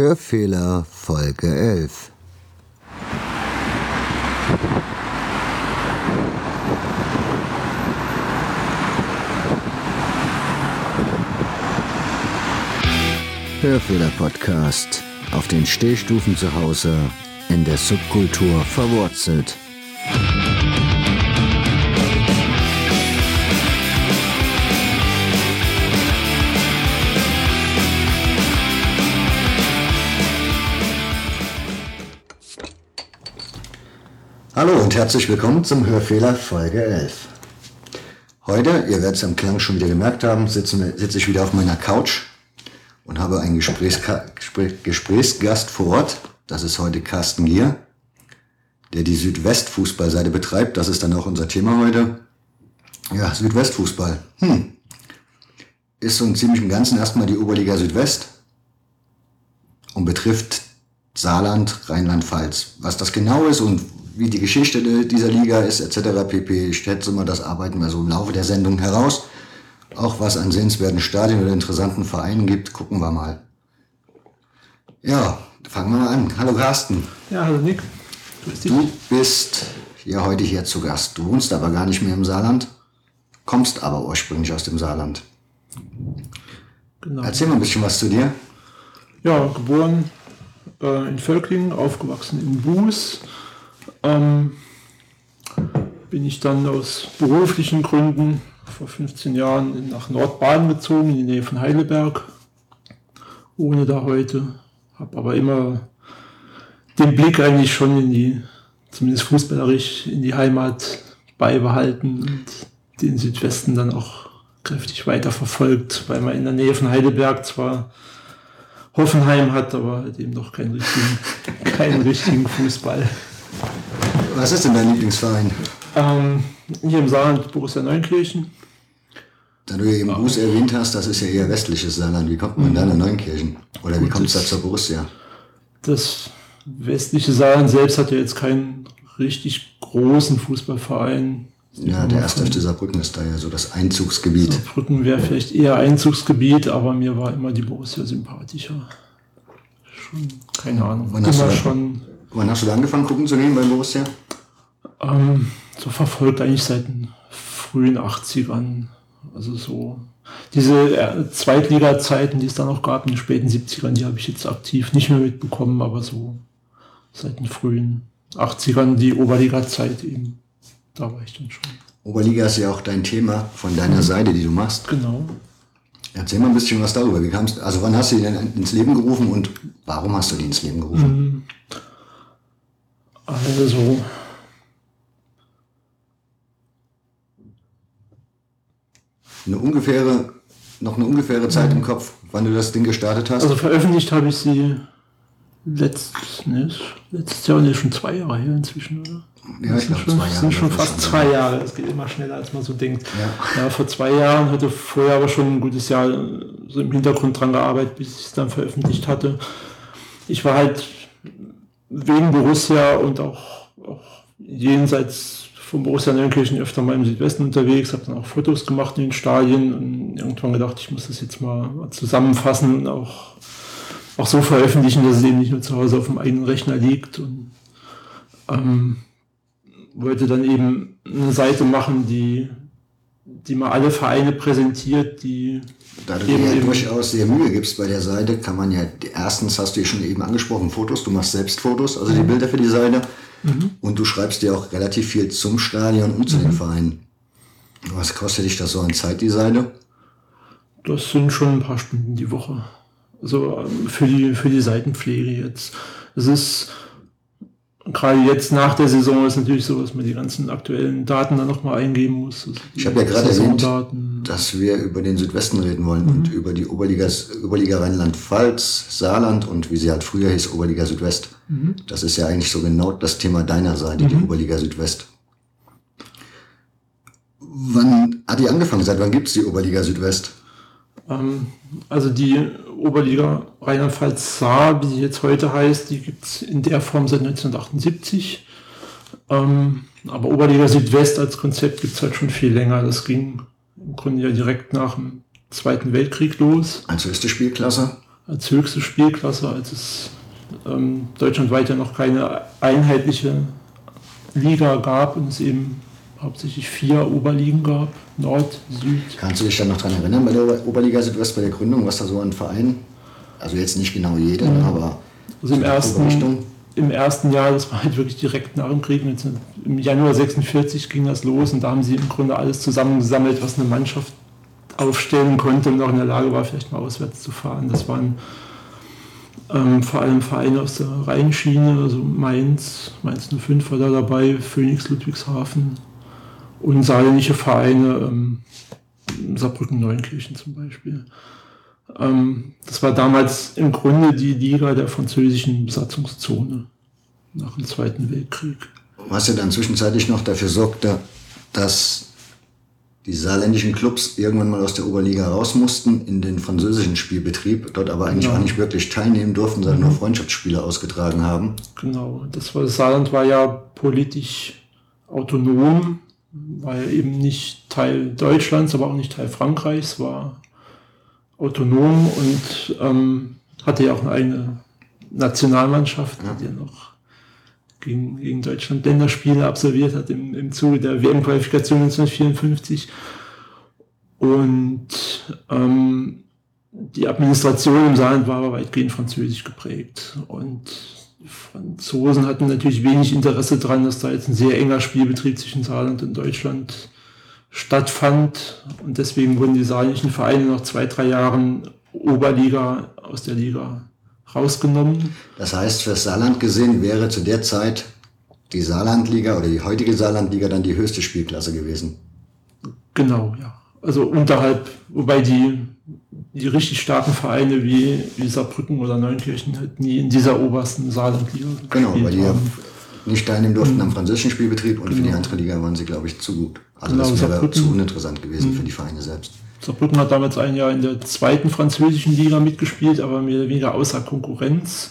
Hörfehler Folge 11 Hörfehler Podcast auf den Stehstufen zu Hause in der Subkultur verwurzelt. Hallo und herzlich willkommen zum Hörfehler Folge 11. Heute, ihr werdet es am Klang schon wieder gemerkt haben, sitze, sitze ich wieder auf meiner Couch und habe einen Gesprächska Gespräch, Gesprächsgast vor Ort. Das ist heute Carsten Gier, der die Südwestfußballseite betreibt. Das ist dann auch unser Thema heute. Ja, Südwestfußball. Hm. Ist so im Ganzen erstmal die Oberliga Südwest und betrifft Saarland, Rheinland-Pfalz. Was das genau ist und wie die Geschichte dieser Liga ist, etc. pp. Ich schätze mal, das arbeiten wir so im Laufe der Sendung heraus. Auch was an sehenswerten Stadien oder interessanten Vereinen gibt, gucken wir mal. Ja, fangen wir mal an. Hallo Carsten. Ja, hallo Nick. Du bist ja heute hier zu Gast. Du wohnst aber gar nicht mehr im Saarland, kommst aber ursprünglich aus dem Saarland. Genau. Erzähl mal ein bisschen was zu dir. Ja, geboren äh, in Völklingen, aufgewachsen in Buß ähm, bin ich dann aus beruflichen Gründen vor 15 Jahren nach Nordbaden gezogen, in die Nähe von Heidelberg. Ohne da heute. Habe aber immer den Blick eigentlich schon in die, zumindest fußballerisch, in die Heimat beibehalten und den Südwesten dann auch kräftig weiterverfolgt, weil man in der Nähe von Heidelberg zwar Hoffenheim hat, aber halt eben noch keinen richtigen, keinen richtigen Fußball. Was ist denn dein Lieblingsverein? Ähm, hier im Saarland Borussia Neunkirchen. Da du ja eben Buß erwähnt hast, das ist ja eher westliches Saarland. Wie kommt man mhm. da nach Neunkirchen? Oder wie kommt es da zur Borussia? Das westliche Saarland selbst hat ja jetzt keinen richtig großen Fußballverein. Ja, der erste FC Saarbrücken ist da ja so das Einzugsgebiet. Saarbrücken wäre vielleicht eher Einzugsgebiet, aber mir war immer die Borussia sympathischer. Schon, keine Ahnung. Wann immer schon Wann hast du da angefangen, gucken zu nehmen bei Borussia? Ähm, so verfolgt eigentlich seit den frühen 80ern. Also so diese äh, Zweitliga-Zeiten, die es dann noch gab in den späten 70ern, die habe ich jetzt aktiv nicht mehr mitbekommen, aber so seit den frühen 80ern die Oberliga-Zeit eben. Da war ich dann schon. Oberliga ist ja auch dein Thema von deiner mhm. Seite, die du machst. Genau. Erzähl mal ein bisschen was darüber. Wie kamst, also wann hast du die denn ins Leben gerufen und warum hast du die ins Leben gerufen? Also. Eine ungefähre, noch eine ungefähre Zeit im Kopf, wann du das Ding gestartet hast? Also veröffentlicht habe ich sie letztes, ne, letztes Jahr, ne, schon zwei Jahre her inzwischen, oder? Ja, ich glaube zwei Jahre. sind schon fast zwei Jahre. Es geht immer schneller, als man so denkt. Ja. ja. vor zwei Jahren hatte vorher aber schon ein gutes Jahr so im Hintergrund dran gearbeitet, bis ich es dann veröffentlicht hatte. Ich war halt wegen Borussia und auch auch jenseits von Borussia Neunkirchen öfter mal im Südwesten unterwegs, habe dann auch Fotos gemacht in den Stadien und irgendwann gedacht, ich muss das jetzt mal zusammenfassen und auch, auch so veröffentlichen, dass es eben nicht nur zu Hause auf dem eigenen Rechner liegt und ähm, wollte dann eben eine Seite machen, die, die mal alle Vereine präsentiert, die da du dir ja durchaus sehr Mühe gibst bei der Seite, kann man ja, erstens hast du ja schon eben angesprochen, Fotos, du machst selbst Fotos, also die mhm. Bilder für die Seite. Mhm. Und du schreibst dir auch relativ viel zum Stadion und zu mhm. den Vereinen. Was kostet dich das so an Zeit, die Seite? Das sind schon ein paar Stunden die Woche. Also ähm, für die, für die Seitenpflege jetzt. Es ist gerade jetzt nach der Saison ist natürlich so, dass man die ganzen aktuellen Daten dann nochmal eingeben muss. Also ich habe ja gerade erwähnt, dass wir über den Südwesten reden wollen mhm. und über die Oberliga, Oberliga Rheinland-Pfalz, Saarland und wie sie halt früher hieß, Oberliga Südwest. Mhm. Das ist ja eigentlich so genau das Thema deiner Seite, mhm. die Oberliga Südwest. Wann hat die angefangen? Seit wann gibt es die Oberliga Südwest? Ähm, also die Oberliga Rheinland-Pfalz Saar, wie sie jetzt heute heißt, die gibt es in der Form seit 1978. Ähm, aber Oberliga Südwest als Konzept gibt es halt schon viel länger. Das ging im Grunde ja direkt nach dem Zweiten Weltkrieg los. Als höchste Spielklasse? als höchste Spielklasse, als es ähm, deutschlandweit ja noch keine einheitliche Liga gab und es eben hauptsächlich vier Oberligen gab, Nord, Süd. Kannst du dich dann noch daran erinnern bei der Oberliga Südwest, bei der Gründung, was da so ein Verein, also jetzt nicht genau jeder, mhm. aber also im ersten, im ersten Jahr, das war halt wirklich direkt nach dem Krieg, im Januar 46 ging das los und da haben sie im Grunde alles zusammengesammelt, was eine Mannschaft aufstellen konnte und auch in der Lage war, vielleicht mal auswärts zu fahren. Das waren ähm, vor allem Vereine aus der Rheinschiene, also Mainz, Mainz 05 war da dabei, Phoenix Ludwigshafen und saarländische Vereine, ähm, Saarbrücken Neunkirchen zum Beispiel. Ähm, das war damals im Grunde die Liga der französischen Besatzungszone nach dem Zweiten Weltkrieg. Was ja dann zwischenzeitlich noch dafür sorgte, dass die saarländischen Clubs irgendwann mal aus der Oberliga raus mussten in den französischen Spielbetrieb, dort aber eigentlich genau. auch nicht wirklich teilnehmen durften, sondern mhm. nur Freundschaftsspiele ausgetragen haben. Genau, das war, das Saarland war ja politisch autonom, war ja eben nicht Teil Deutschlands, aber auch nicht Teil Frankreichs, war autonom und ähm, hatte ja auch eine eigene Nationalmannschaft, ja. die ja noch gegen, gegen Deutschland Länderspiele absolviert hat im, im Zuge der WM-Qualifikation 1954. Und ähm, die Administration im Saarland war aber weitgehend französisch geprägt. Und Franzosen hatten natürlich wenig Interesse daran, dass da jetzt ein sehr enger Spielbetrieb zwischen Saarland und Deutschland stattfand. Und deswegen wurden die saarländischen Vereine nach zwei, drei Jahren Oberliga aus der Liga rausgenommen. Das heißt, für Saarland gesehen wäre zu der Zeit die Saarlandliga oder die heutige Saarlandliga dann die höchste Spielklasse gewesen. Genau, ja. Also unterhalb, wobei die, die richtig starken Vereine wie, wie Saarbrücken oder Neunkirchen halt nie in dieser obersten Saarlandliga Genau, weil die haben. nicht teilnehmen durften mhm. am französischen Spielbetrieb und genau. für die genau. andere Liga waren sie, glaube ich, zu gut. Also genau, das wäre zu uninteressant gewesen mhm. für die Vereine selbst. Saarbrücken hat damals ein Jahr in der zweiten französischen Liga mitgespielt, aber mehr oder weniger außer Konkurrenz.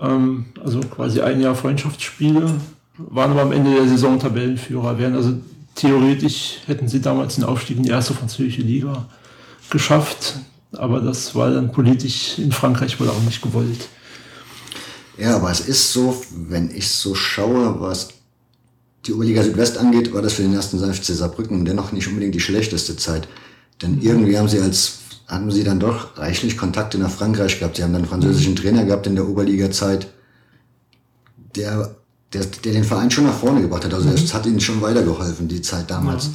Ähm, also quasi ein Jahr Freundschaftsspiele, waren aber am Ende der Saison Tabellenführer, wären also theoretisch hätten sie damals den Aufstieg in die erste französische Liga geschafft, aber das war dann politisch in Frankreich wohl auch nicht gewollt. Ja, aber es ist so, wenn ich so schaue, was die Oberliga Südwest angeht, war das für den ersten FC Saarbrücken dennoch nicht unbedingt die schlechteste Zeit. Denn irgendwie haben sie als, hatten sie dann doch reichlich Kontakte nach Frankreich gehabt. Sie haben dann einen französischen Trainer gehabt in der Oberliga-Zeit, der, der, der den Verein schon nach vorne gebracht hat. Also es hat ihnen schon weitergeholfen, die Zeit damals. Ja.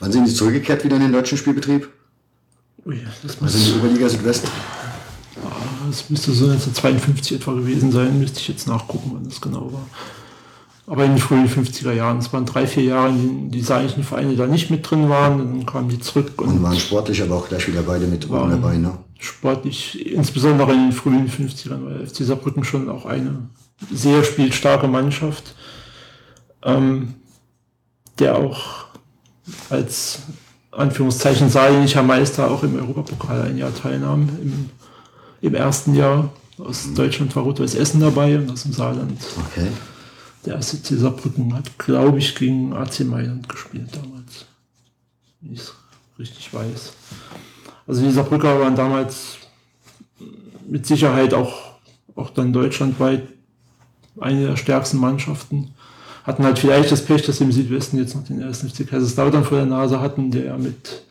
Wann sind sie zurückgekehrt wieder in den deutschen Spielbetrieb? Ui, das also in die Oberliga Südwest? Das müsste so 1952 etwa gewesen sein, müsste ich jetzt nachgucken, wann das genau war. Aber in den frühen 50er Jahren, es waren drei, vier Jahre, in denen die saarischen Vereine da nicht mit drin waren, dann kamen die zurück. Und, und waren sportlich aber auch gleich wieder beide mit waren dabei, ne? Sportlich, insbesondere in den frühen 50ern, weil FC Saarbrücken schon auch eine sehr spielstarke Mannschaft, ähm, der auch als Anführungszeichen saarländischer Meister auch im Europapokal ein Jahr teilnahm, im im ersten Jahr. Aus. Deutschland war Rot-Weiß Essen dabei und aus dem Saarland. Okay. Der erste Saarbrücken hat, glaube ich, gegen AC Mailand gespielt damals. Wenn ich es richtig weiß. Also die Saarbrücker waren damals mit Sicherheit auch, auch dann deutschlandweit eine der stärksten Mannschaften. Hatten halt vielleicht das Pech, dass sie im Südwesten jetzt noch den ersten FC Kaiserslautern vor der Nase hatten, der mit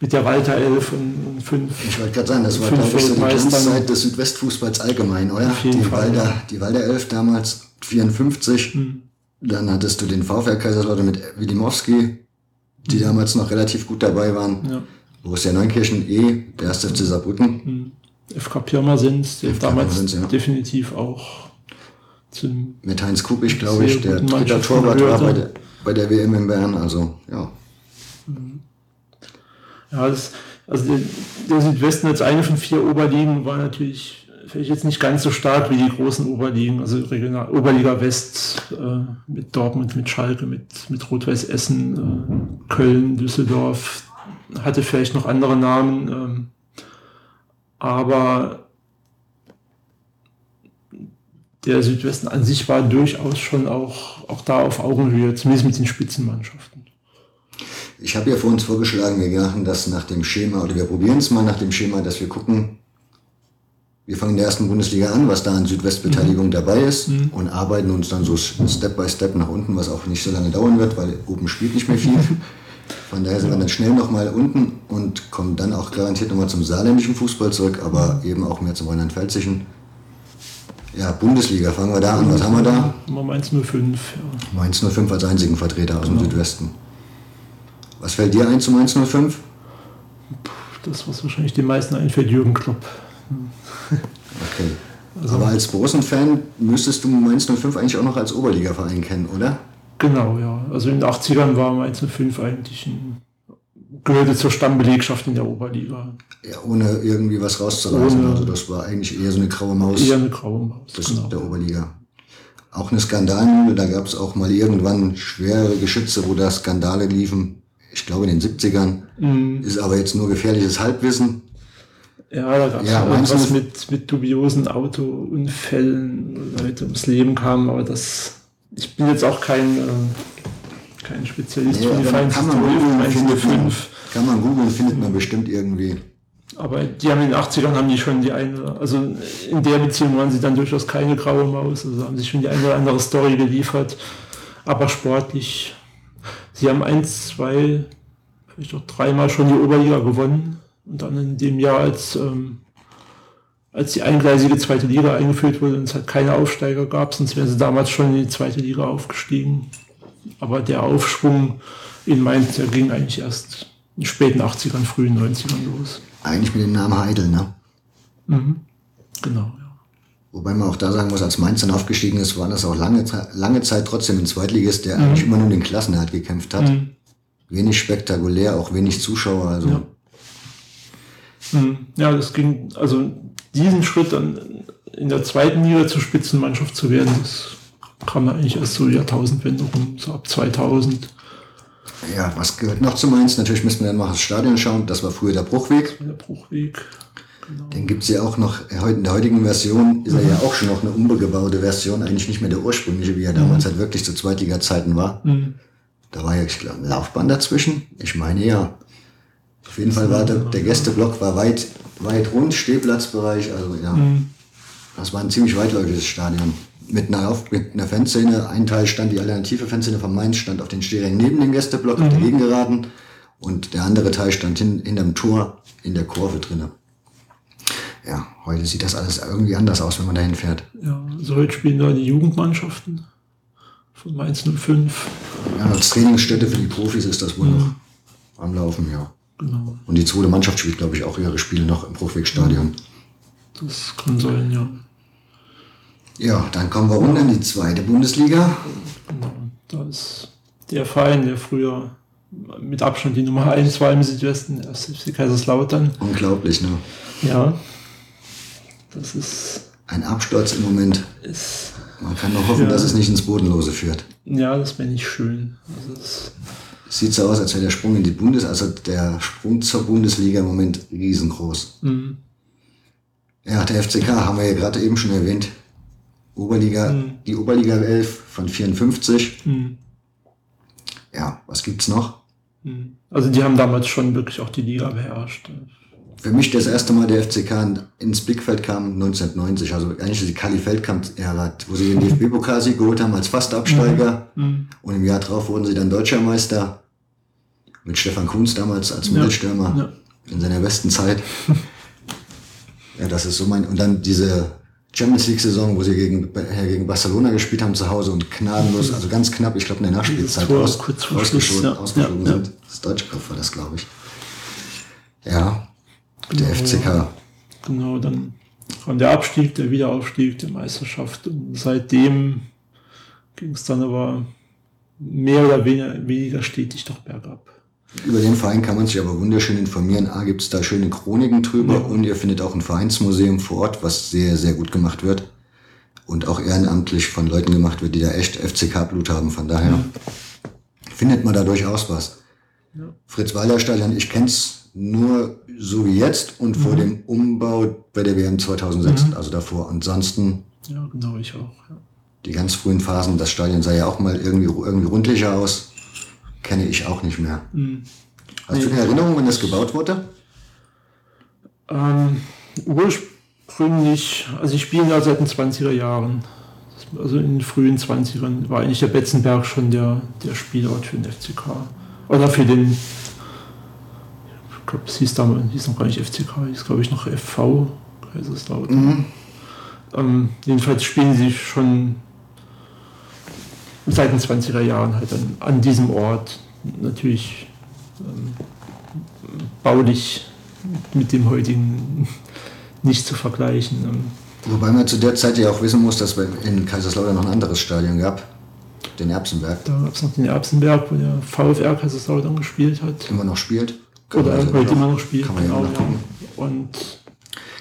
mit der Walter 11 und 5. Ich wollte gerade sagen, das war, glaube ich, so die Glanzzeit des Südwestfußballs allgemein, oder? Auf jeden die, Fall, Walder, ja. die Walter 11 damals 54. Hm. Dann hattest du den VfL Kaiserslautern mit Widimowski, die hm. damals noch relativ gut dabei waren. Ja. Borussia Neunkirchen eh, der erste FC Saarbrücken. Hm. FK Pirmasens, der damals Pirmasens, ja. definitiv auch zum Mit Heinz Kubisch, glaube ich, der dritte Torwart war bei der, bei der WM in Bern. Also, ja. Ja, das, also der, der Südwesten als eine von vier Oberligen war natürlich vielleicht jetzt nicht ganz so stark wie die großen Oberligen, also Regional, Oberliga West äh, mit Dortmund, mit Schalke, mit, mit Rot-Weiß Essen, äh, Köln, Düsseldorf, hatte vielleicht noch andere Namen, ähm, aber der Südwesten an sich war durchaus schon auch, auch da auf Augenhöhe, zumindest mit den Spitzenmannschaften. Ich habe ja vor uns vorgeschlagen, wir machen das nach dem Schema, oder wir probieren es mal nach dem Schema, dass wir gucken, wir fangen in der ersten Bundesliga an, was da an Südwestbeteiligung mhm. dabei ist mhm. und arbeiten uns dann so Step by Step nach unten, was auch nicht so lange dauern wird, weil oben spielt nicht mehr viel. Von daher sind wir dann schnell nochmal unten und kommen dann auch garantiert nochmal zum saarländischen Fußball zurück, aber eben auch mehr zum rheinland-pfälzischen. Ja, Bundesliga, fangen wir da an. Was haben wir da? Mainz 05. Ja. Mainz 05 als einzigen Vertreter aus genau. dem Südwesten. Was fällt dir ein zu Mainz 05? Das, was wahrscheinlich den meisten einfällt, Jürgen Klopp. Okay. Also, Aber als Borussen-Fan müsstest du Mainz 05 eigentlich auch noch als Oberliga-Verein kennen, oder? Genau, ja. Also in den 80ern war Mainz 05 eigentlich ein, gehörte zur Stammbelegschaft in der Oberliga. Ja, ohne irgendwie was rauszulassen. Ohne, also das war eigentlich eher so eine graue Maus. Eher eine graue Maus. Das genau. der Oberliga. Auch eine Skandalmühle, da gab es auch mal irgendwann schwere Geschütze, wo da Skandale liefen. Ich glaube in den 70ern. Mhm. Ist aber jetzt nur gefährliches Halbwissen. Ja, da gab es ja, irgendwas mit, mit dubiosen Autounfällen, wo Leute ums Leben kamen, aber das ich bin jetzt auch kein, äh, kein Spezialist nee, für die Vereinshistorie. Kann man googeln, findet man bestimmt irgendwie. Aber die haben in den 80ern haben die schon die eine, also in der Beziehung waren sie dann durchaus keine graue Maus, also haben sie schon die eine oder andere Story geliefert. Aber sportlich, sie haben eins, zwei, vielleicht auch dreimal schon die Oberliga gewonnen. Und dann in dem Jahr als ähm, als die eingleisige zweite Liga eingeführt wurde und es halt keine Aufsteiger gab, sonst wären sie damals schon in die zweite Liga aufgestiegen. Aber der Aufschwung in Mainz, der ging eigentlich erst in den späten 80ern, frühen 90ern los. Eigentlich mit dem Namen Heidel, ne? Mhm. Genau, ja. Wobei man auch da sagen muss, als Mainz dann aufgestiegen ist, war das auch lange, lange Zeit trotzdem ein Zweitligist, der mhm. eigentlich immer nur den Klassenerhalt gekämpft hat. Mhm. Wenig spektakulär, auch wenig Zuschauer. Also. Ja. Mhm. ja, das ging, also diesen Schritt dann in der zweiten Liga zur Spitzenmannschaft zu werden, das kam eigentlich erst so Jahrtausendwende rum, so ab 2000. Ja, was gehört noch zu Mainz? Natürlich müssen wir dann mal das Stadion schauen. Das war früher der Bruchweg. Der Bruchweg. Genau. Den gibt es ja auch noch, in der heutigen Version ist er ja auch schon noch eine umgebaute Version, eigentlich nicht mehr der ursprüngliche, wie er damals mhm. halt wirklich zu Zweitliga-Zeiten war. Mhm. Da war ja, ich glaube, ein Laufbahn dazwischen. Ich meine ja. Auf jeden Fall war der, der Gästeblock war weit weit rund, Stehplatzbereich, also ja. Mhm. Das war ein ziemlich weitläufiges Stadion. Mit einer, mit einer Fanszene, ein Teil stand, die alternative Fanszene von Mainz stand auf den Stehrängen neben dem Gästeblock, mhm. auf der. Gegengeraden. Und der andere Teil stand hin, hinterm Tor in der Kurve drinnen. Ja, heute sieht das alles irgendwie anders aus, wenn man dahin fährt. Ja, also heute spielen da die Jugendmannschaften von Mainz 05. Ja, als Trainingsstätte für die Profis ist das wohl mhm. noch am Laufen, ja. Genau. Und die zweite Mannschaft spielt, glaube ich, auch ihre Spiele noch im Bruchwegstadion. Das kann sein, ja. Ja, dann kommen wir unten in die zweite Bundesliga. Genau, da ist der Verein, der früher mit Abstand die Nummer 1 war im Südwesten, der FC Kaiserslautern. Unglaublich, ne? Ja. Das ist. Ein Absturz im Moment. Ist, Man kann nur hoffen, ja, dass es nicht ins Bodenlose führt. Ja, das wäre nicht schön. Also sieht so aus, als wäre der Sprung in die Bundes, also der Sprung zur Bundesliga im Moment riesengroß. Mhm. Ja, der FCK haben wir ja gerade eben schon erwähnt. Oberliga, mhm. die Oberliga 11 von 54. Mhm. Ja, was gibt's noch? Mhm. Also die haben damals schon wirklich auch die Liga beherrscht. Für mich das erste Mal der FCK ins Blickfeld kam 1990, also eigentlich die Kali Feldkamp-Ära, wo sie den DFB-Pokal geholt haben als Fastabsteiger. Mhm. Und im Jahr darauf wurden sie dann Deutscher Meister mit Stefan Kunz damals als Mittelstürmer ja. in seiner besten Zeit. ja, das ist so mein. Und dann diese Champions League-Saison, wo sie gegen, äh, gegen Barcelona gespielt haben zu Hause und gnadenlos, also ganz knapp, ich glaube in der Nachspielzeit Tor, aus, ausgeschoben, ja. ausgeflogen ja, sind. Das deutsche Kopf war das, glaube ich. Ja, der genau, FCK. Genau, dann kam der Abstieg, der Wiederaufstieg, die Meisterschaft. Und seitdem ging es dann aber mehr oder weniger, weniger stetig doch bergab. Über den Verein kann man sich aber wunderschön informieren. A, gibt es da schöne Chroniken drüber ja. und ihr findet auch ein Vereinsmuseum vor Ort, was sehr, sehr gut gemacht wird. Und auch ehrenamtlich von Leuten gemacht wird, die da echt FCK-Blut haben. Von daher ja. findet man da durchaus was. Ja. Fritz Walter Stadion, ich kenne es nur so wie jetzt und mhm. vor dem Umbau bei der WM 2006, mhm. also davor. Ansonsten. Ja, genau, ich auch. Die ganz frühen Phasen, das Stadion sah ja auch mal irgendwie, irgendwie rundlicher aus kenne ich auch nicht mehr. Mhm. Hast du eine Erinnerung, wenn das gebaut wurde? Ähm, gründlich, also ich spiele da seit den 20er Jahren. Also in den frühen 20ern war eigentlich der Betzenberg schon der, der Spielort für den FCK. Oder für den, ich glaube, es hieß damals, hieß noch gar nicht FCK, hieß glaube ich noch FV, Kaiserslautern. Mhm. Ähm, jedenfalls spielen sie schon seit den 20er Jahren halt an, an diesem Ort. Natürlich ähm, baulich mit dem heutigen nicht zu vergleichen. Ähm. Wobei man zu der Zeit ja auch wissen muss, dass es in Kaiserslautern noch ein anderes Stadion gab, den Erbsenberg. Da gab es noch den Erbsenberg, wo der VfR Kaiserslautern gespielt hat. Immer noch spielt. Kann Oder heute also immer noch spielt. Kann man genau, ja noch gucken. Und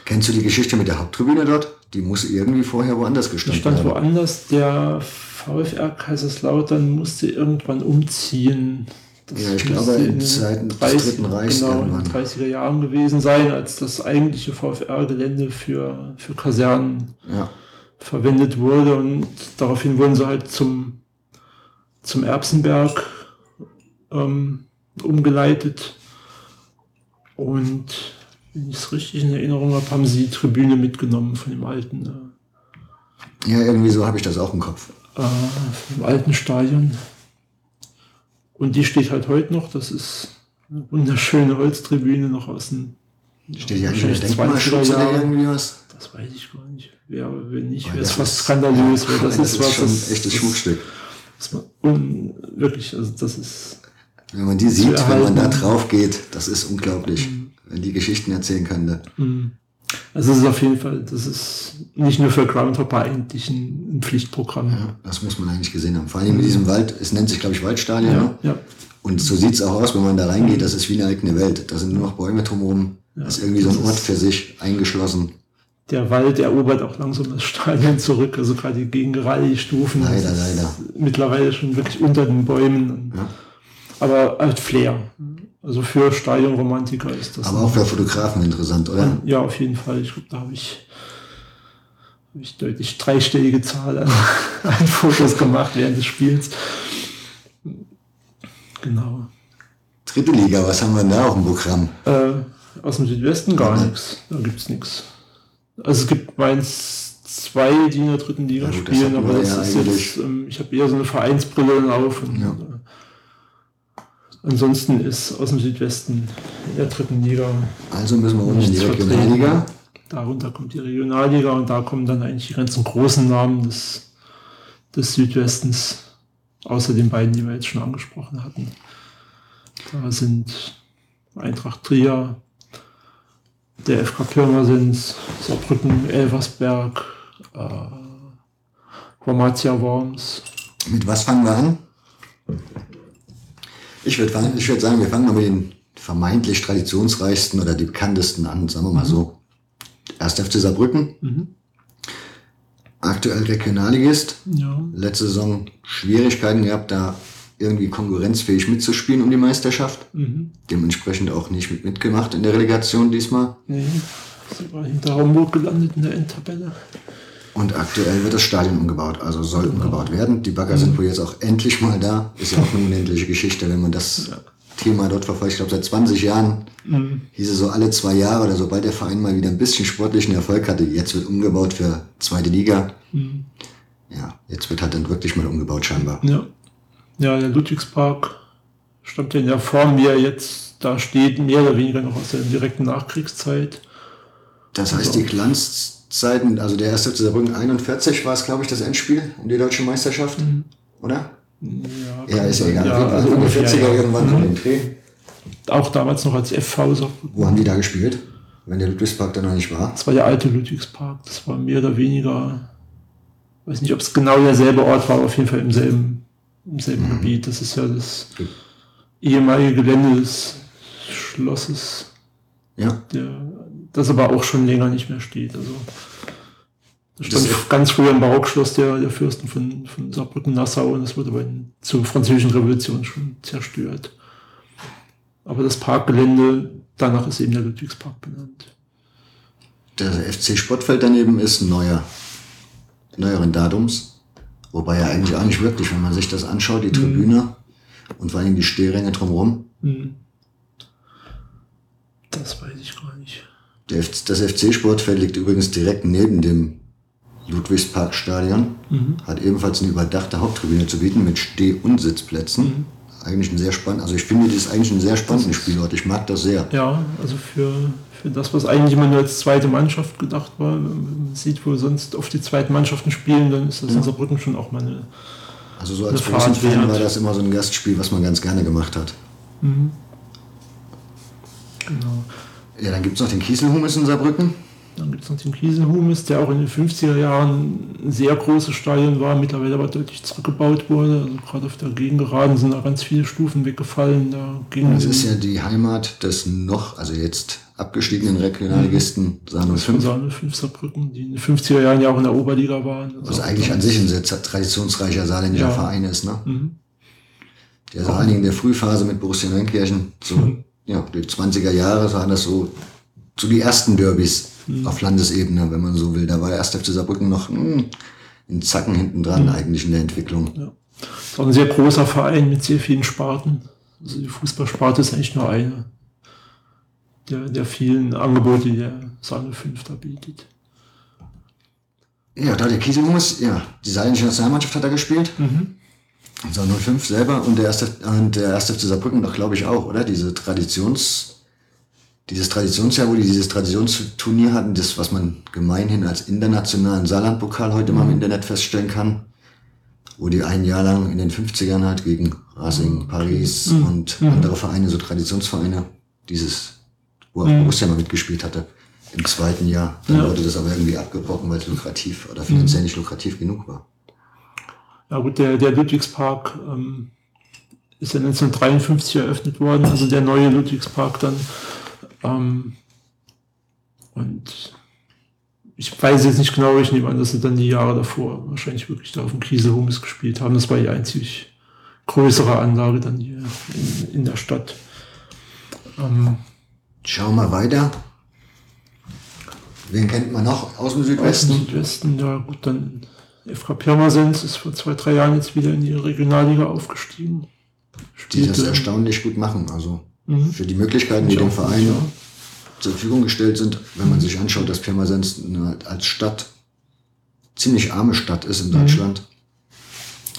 Kennst du die Geschichte mit der Haupttribüne dort? Die muss irgendwie vorher woanders gestanden haben. Die stand woanders. Der VfR Kaiserslautern musste irgendwann umziehen. Das ja, ich glaube in Zeiten des Dritten Reichs genau, irgendwann. in den 30er Jahren gewesen sein, als das eigentliche VfR-Gelände für, für Kasernen ja. verwendet wurde. Und daraufhin wurden sie halt zum, zum Erbsenberg ähm, umgeleitet. Und wenn ich es richtig in Erinnerung habe, haben sie die Tribüne mitgenommen von dem alten. Äh, ja, irgendwie so habe ich das auch im Kopf. Äh, vom alten Stadion. Und die steht halt heute noch. Das ist eine wunderschöne Holztribüne noch aus dem. Steht ja nicht Denkmalschutz oder irgendwie was? Das weiß ich gar nicht. Wer, wenn nicht, wäre es fast skandalös. Weil das, das ist, was schon ein echtes Schmuckstück. Man, wirklich, also das ist. Wenn man die sieht, wenn man da drauf geht, das ist unglaublich. Mhm. Wenn die Geschichten erzählen könnte. Mhm. Also es ist auf jeden Fall, das ist nicht nur für Groundhopper eigentlich ein, ein Pflichtprogramm. Ja, das muss man eigentlich gesehen haben. Vor allem mit diesem Wald, es nennt sich glaube ich Waldstadion. Ja, ne? ja. Und so sieht es auch aus, wenn man da reingeht, das ist wie eine eigene Welt. Da sind nur noch Bäume drumherum. Ja, das ist irgendwie so ein Ort für sich, eingeschlossen. Der Wald erobert auch langsam das Stadion zurück, also gerade gegen Rallye-Stufen. Leider, leider. Mittlerweile schon wirklich unter den Bäumen. Ja. Aber halt Flair. Also für Stadionromantiker ist das. Aber auch für Fotografen interessant, oder? Ja, auf jeden Fall. Ich glaube, da habe ich, hab ich deutlich dreistellige Zahl an, an Fotos gemacht während des Spiels. Genau. Dritte Liga, was haben wir denn da auf dem Programm? Äh, aus dem Südwesten gar ja. nichts. Da gibt es nichts. Also es gibt meins zwei, die in der dritten Liga ja, gut, spielen, aber das ja ist jetzt, ähm, ich habe eher so eine Vereinsbrille auf. Und, ja. Ansonsten ist aus dem Südwesten in der dritten Liga. Also müssen wir unten in die Regionalliga. Darunter kommt die Regionalliga und da kommen dann eigentlich die ganzen großen Namen des, des Südwestens, außer den beiden, die wir jetzt schon angesprochen hatten. Da sind Eintracht Trier, der FK Pirmasens, Saarbrücken, Elversberg, äh, Hormatia Worms. Mit was fangen wir an? Ich würde würd sagen, wir fangen mal mit den vermeintlich traditionsreichsten oder die bekanntesten an, sagen wir mal so. Erst FC Saarbrücken. Mhm. Aktuell Regionalligist. Ja. Letzte Saison Schwierigkeiten gehabt, da irgendwie konkurrenzfähig mitzuspielen um die Meisterschaft. Mhm. Dementsprechend auch nicht mit mitgemacht in der Relegation diesmal. Nee, sie war hinter Hamburg gelandet in der Endtabelle. Und aktuell wird das Stadion umgebaut, also soll genau. umgebaut werden. Die Bagger mhm. sind wohl jetzt auch endlich mal da. Ist ja auch eine unendliche Geschichte, wenn man das ja. Thema dort verfolgt. Ich glaube, seit 20 Jahren mhm. hieß es so alle zwei Jahre oder sobald der Verein mal wieder ein bisschen sportlichen Erfolg hatte, jetzt wird umgebaut für zweite Liga. Mhm. Ja, jetzt wird halt dann wirklich mal umgebaut scheinbar. Ja, ja der Ludwigspark stammt ja in der Form, wie er jetzt da steht, mehr oder weniger noch aus der direkten Nachkriegszeit. Das heißt, also, die Glanz Zeiten, also der erste FC Saarbrücken 41 war es, glaube ich, das Endspiel um die deutsche Meisterschaft, mhm. oder? Ja, ja ist ja egal. Ja, also der 40er ja. irgendwann mhm. den Dreh. Auch damals noch als FV Saarbrücken. Wo haben die da gespielt? Wenn der Ludwigspark da noch nicht war? Das war der alte Ludwigspark. Das war mehr oder weniger, ich weiß nicht, ob es genau derselbe Ort war, aber auf jeden Fall im selben, im selben mhm. Gebiet. Das ist ja das ehemalige Gelände des Schlosses. Ja. Der das aber auch schon länger nicht mehr steht. Also das stand das ganz früher im Barockschloss der, der Fürsten von, von Saarbrücken-Nassau und das wurde aber in, zur französischen Revolution schon zerstört. Aber das Parkgelände, danach ist eben der Ludwigspark benannt. Der FC Sportfeld daneben ist neuer, neueren Datums. Wobei ja eigentlich auch nicht wirklich, wenn man sich das anschaut, die Tribüne mhm. und vor allem die Stehränge drumherum. Mhm. Das weiß ich gar nicht. Das FC-Sportfeld liegt übrigens direkt neben dem Ludwigsparkstadion. Mhm. Hat ebenfalls eine überdachte Haupttribüne zu bieten mit Steh- und Sitzplätzen. Mhm. Eigentlich ein sehr spannend, also ich finde, das ist eigentlich ein sehr spannender Spielort. Ich mag das sehr. Ja, also für, für das, was eigentlich immer nur als zweite Mannschaft gedacht war, man sieht, wo sonst oft die zweiten Mannschaften spielen, dann ist das ja. in Saarbrücken schon auch mal eine. Also so als Fan war das immer so ein Gastspiel, was man ganz gerne gemacht hat. Mhm. Genau. Ja, dann gibt es noch den Kieselhumus in Saarbrücken. Dann gibt es noch den Kieselhumus, der auch in den 50er Jahren ein sehr großes Stadion war, mittlerweile aber deutlich zurückgebaut wurde. Also gerade auf der Gegengeraden sind da ganz viele Stufen weggefallen. Da das ist ja die Heimat des noch, also jetzt abgestiegenen Regionalligisten Sahne 5. Sahne 5 Saarbrücken, die in den 50er Jahren ja auch in der Oberliga waren. Also Was eigentlich an sich ein sehr traditionsreicher saarländischer ja. Verein ist, ne? Mhm. Der vor allen Dingen in der Frühphase mit Borussia Neunkirchen, so, mhm. ja, die 20er Jahre waren das so, so die ersten Derbys mhm. auf Landesebene, wenn man so will. Da war der erste FC Saarbrücken noch mh, hm, in Zacken hinten dran mhm. eigentlich in der Entwicklung. Ja. Das war ein sehr großer Verein mit sehr vielen Sparten. Also die Fußballsparte ist eigentlich nur eine der, der vielen Angebote, die der Sahne 5 da bietet. Ja, da der Kieselhumus, ja, die saarländische Nationalmannschaft hat er gespielt. Mhm. So 05 selber und der erste, und der erste FC Saarbrücken doch, glaube ich, auch, oder? Diese Traditions, dieses Traditionsjahr, wo die dieses Traditionsturnier hatten, das, was man gemeinhin als internationalen Saarlandpokal heute mhm. mal im mhm. Internet feststellen kann, wo die ein Jahr lang in den 50ern halt gegen Racing, Paris mhm. und mhm. andere Vereine, so Traditionsvereine, dieses, wo auch mhm. Borussia mal mitgespielt hatte, im zweiten Jahr. Dann ja. wurde das aber irgendwie abgebrochen, weil es lukrativ oder finanziell mhm. nicht lukrativ genug war. Ja gut, der, der Ludwigspark ähm, ist ja 1953 eröffnet worden, also der neue Ludwigspark dann ähm, und ich weiß jetzt nicht genau, ich nehme an, dass sie dann die Jahre davor wahrscheinlich wirklich da auf dem Kieselhumus gespielt haben. Das war die einzig größere Anlage dann hier in, in der Stadt. Ähm, Schauen wir weiter. Wen kennt man noch aus dem Südwesten? Aus dem Südwesten, ja gut, dann FK Pirmasens ist vor zwei, drei Jahren jetzt wieder in die Regionalliga aufgestiegen. Die das erstaunlich gut machen. Also mhm. für die Möglichkeiten, die dem Verein ja. zur Verfügung gestellt sind, wenn man sich anschaut, dass Pirmasens als Stadt ziemlich arme Stadt ist in mhm. Deutschland,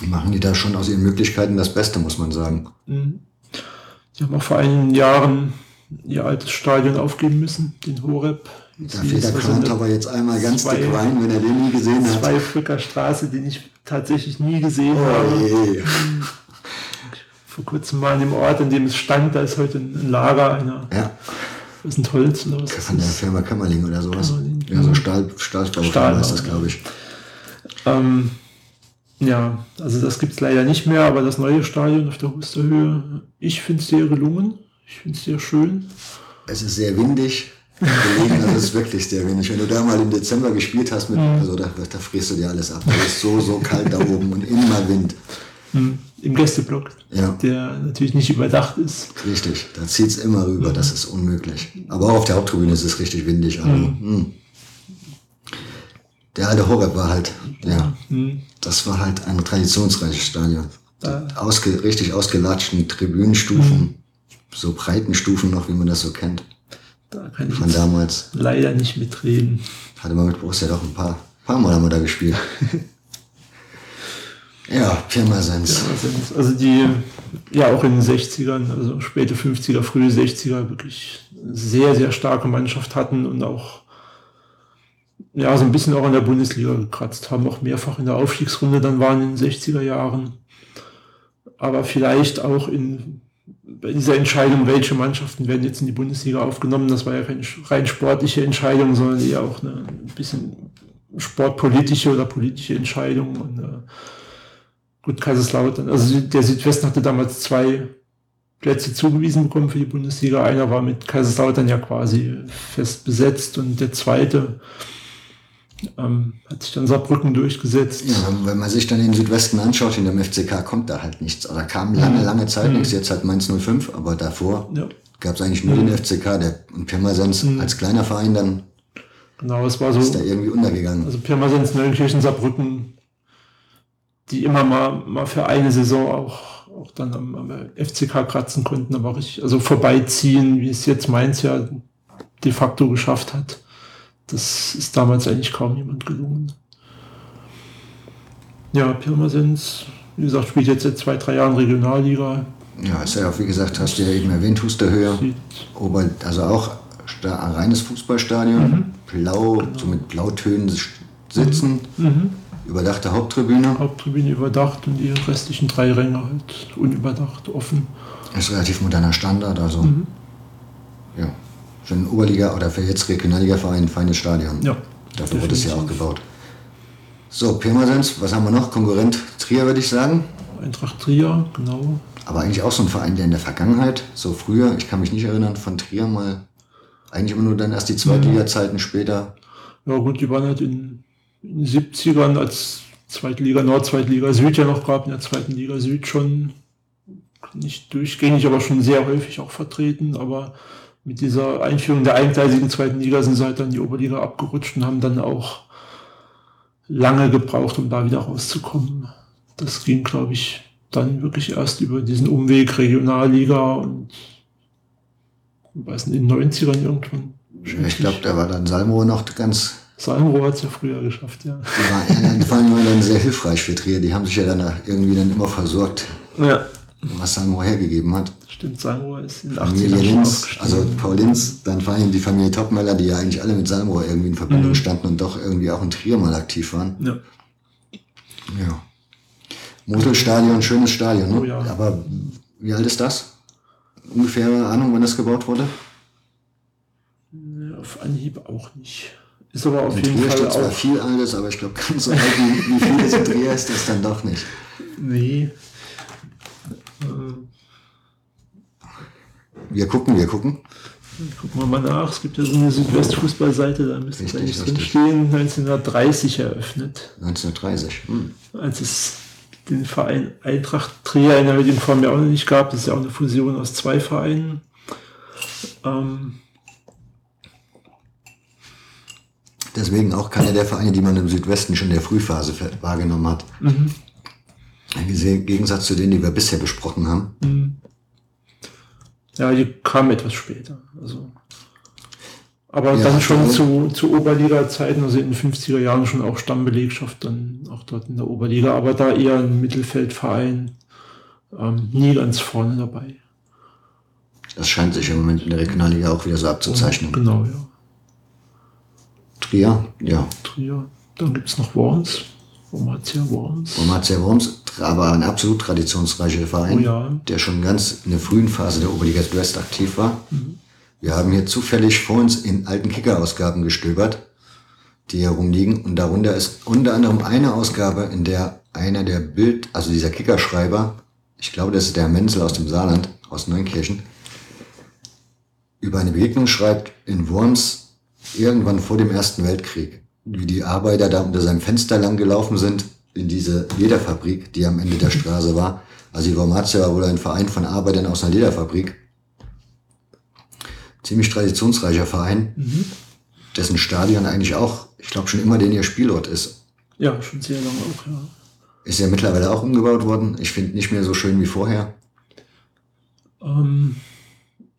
mhm. machen die da schon aus ihren Möglichkeiten das Beste, muss man sagen. Mhm. Die haben auch vor einigen Jahren ihr altes Stadion aufgeben müssen, den Horeb. Da fehlt der Kant aber jetzt einmal ganz zwei, dick rein, wenn er den nie gesehen hat. Zwei Frücker Straße, den ich tatsächlich nie gesehen oh, habe. Je vor kurzem mal an dem Ort, an dem es stand, da ist heute ein Lager einer. Ja. Das ist ein Holz oder was? Von der Firma Kämmerling oder sowas. Kämmerling. Ja, so Stahl, Stahlbau Stahl ist das, glaube ich. Ähm, ja, also das gibt es leider nicht mehr, aber das neue Stadion auf der Husterhöhe, ich finde es sehr gelungen. Ich finde es sehr schön. Es ist sehr windig. Gelegen, das ist wirklich sehr windig. Wenn du da mal im Dezember gespielt hast, mit, mhm. also da, da frierst du dir alles ab. Es ist so, so kalt da oben und immer Wind. Mhm im Gästeblock, ja. der natürlich nicht überdacht ist. Richtig, da zieht es immer rüber, mhm. das ist unmöglich. Aber auch auf der Haupttribüne ist es richtig windig. Also, mhm. Hm. Der alte Horeb war halt, ja, mhm. das war halt ein traditionsreiches Stadion. Ausge, richtig ausgelatschten Tribünenstufen, mhm. So breiten Stufen noch, wie man das so kennt. Da kann ich Von damals. leider nicht mitreden. Hatte man mit Borussia doch ein paar, paar Mal haben wir da gespielt. Ja, Pirmasens. Also die, ja auch in den 60ern, also späte 50er, frühe 60er wirklich sehr, sehr starke Mannschaft hatten und auch ja, so ein bisschen auch in der Bundesliga gekratzt haben, auch mehrfach in der Aufstiegsrunde dann waren in den 60er Jahren. Aber vielleicht auch in bei dieser Entscheidung, welche Mannschaften werden jetzt in die Bundesliga aufgenommen, das war ja keine rein sportliche Entscheidung, sondern eher auch eine ein bisschen sportpolitische oder politische Entscheidung. Und, äh, Gut, Kaiserslautern. Also der Südwesten hatte damals zwei Plätze zugewiesen bekommen für die Bundesliga. Einer war mit Kaiserslautern ja quasi fest besetzt und der zweite ähm, hat sich dann Saarbrücken durchgesetzt. Ja, wenn man sich dann den Südwesten anschaut, in dem FCK kommt da halt nichts. Oder kam lange, mhm. lange Zeit mhm. nichts. Jetzt hat Mainz 05, aber davor ja. gab es eigentlich nur mhm. den FCK, der und Pirmasens mhm. als kleiner Verein dann Genau, es war so. Ist da irgendwie untergegangen. Also Pirmasens, Neunkirchen, Saarbrücken die immer mal, mal für eine Saison auch, auch dann am, am FCK kratzen konnten, aber richtig, also vorbeiziehen, wie es jetzt Mainz ja de facto geschafft hat. Das ist damals eigentlich kaum jemand gelungen. Ja, Pirmasens, wie gesagt, spielt jetzt seit zwei, drei Jahren Regionalliga. Ja, ist ja auch, wie gesagt, hast du ja eben erwähnt, Husterhöhe. Ober, also auch ein reines Fußballstadion, mhm. blau, genau. so mit Blautönen sitzen, mhm. mhm. überdachte Haupttribüne. Haupttribüne überdacht und die restlichen drei Ränge halt unüberdacht, offen. Ist relativ moderner Standard, also mhm. ja, für einen Oberliga- oder für jetzt Regionalliga-Verein ein feines Stadion. Ja. Dafür wurde es ja auch gebaut. So, Pirmasens, was haben wir noch? Konkurrent Trier, würde ich sagen. Eintracht Trier, genau. Aber eigentlich auch so ein Verein, der in der Vergangenheit, so früher, ich kann mich nicht erinnern, von Trier mal, eigentlich immer nur dann erst die Zweitliga-Zeiten später. Ja gut, die waren halt in, in den 70ern als Zweite Liga Nord, Zweite Liga Süd ja noch gab, in der zweiten Liga Süd schon nicht durchgängig, aber schon sehr häufig auch vertreten. Aber mit dieser Einführung der eingleisigen zweiten Liga sind sie halt dann in die Oberliga abgerutscht und haben dann auch lange gebraucht, um da wieder rauszukommen. Das ging, glaube ich, dann wirklich erst über diesen Umweg Regionalliga und weiß nicht, in den 90ern irgendwann. Ich glaube, da war dann Salmo noch ganz. Salmo hat es ja früher geschafft, ja. Die, war, ja, vor allem dann sehr hilfreich für Trier. Die haben sich ja dann irgendwie dann immer versorgt. Ja. Was Salmo hergegeben hat. Stimmt, Salmo ist in Familie Linz, also Paul Linz, dann vor allem die Familie Topmeller, die ja eigentlich alle mit Salmo irgendwie in Verbindung mhm. standen und doch irgendwie auch in Trier mal aktiv waren. Ja. Ja. Moselstadion, schönes Stadion, ne? Oh, ja. Aber wie alt ist das? Ungefähr Ahnung, wann das gebaut wurde? Auf Anhieb auch nicht. Ist aber auf in jeden Trier Fall steht zwar viel Altes, aber ich glaube, ganz so alt wie, wie viel es in Trier ist, das dann doch nicht. Nee. Wir gucken, wir gucken. Gucken wir mal nach. Es gibt ja so eine Südwestfußballseite, da müsste es eigentlich drin stehen. 1930 eröffnet. 1930. Hm. Als es den Verein Eintracht Trier in der heutigen Form ja auch noch nicht gab. Das ist ja auch eine Fusion aus zwei Vereinen. Ähm Deswegen auch keiner der Vereine, die man im Südwesten schon in der Frühphase wahrgenommen hat. Mhm. Im Gegensatz zu denen, die wir bisher besprochen haben. Mhm. Ja, die kamen etwas später. Also. Aber ja, dann schon zu, zu Oberliga-Zeiten, also in den 50er Jahren schon auch Stammbelegschaft, dann auch dort in der Oberliga, aber da eher ein Mittelfeldverein, ähm, nie ganz vorne dabei. Das scheint sich im Moment in der Regionalliga auch wieder so abzuzeichnen. genau, ja. Trier, ja. Trier. Dann gibt es noch Worms. Wormatia Worms. Wormatia Worms, aber ein absolut traditionsreicher Verein, oh ja. der schon ganz in der frühen Phase der Oberliga West aktiv war. Mhm. Wir haben hier zufällig vor uns in alten Kicker-Ausgaben gestöbert, die hier rumliegen. Und darunter ist unter anderem eine Ausgabe, in der einer der Bild, also dieser Kickerschreiber, ich glaube, das ist der Menzel aus dem Saarland, aus Neunkirchen, über eine Begegnung schreibt in Worms irgendwann vor dem Ersten Weltkrieg, wie die Arbeiter da unter seinem Fenster lang gelaufen sind in diese Lederfabrik, die am Ende der Straße war. Also die Wormatia war wohl ein Verein von Arbeitern aus einer Lederfabrik ziemlich traditionsreicher Verein, mhm. dessen Stadion eigentlich auch, ich glaube, schon immer den ihr Spielort ist. Ja, schon sehr lange auch, ja. Ist ja mittlerweile auch umgebaut worden. Ich finde nicht mehr so schön wie vorher. Ähm,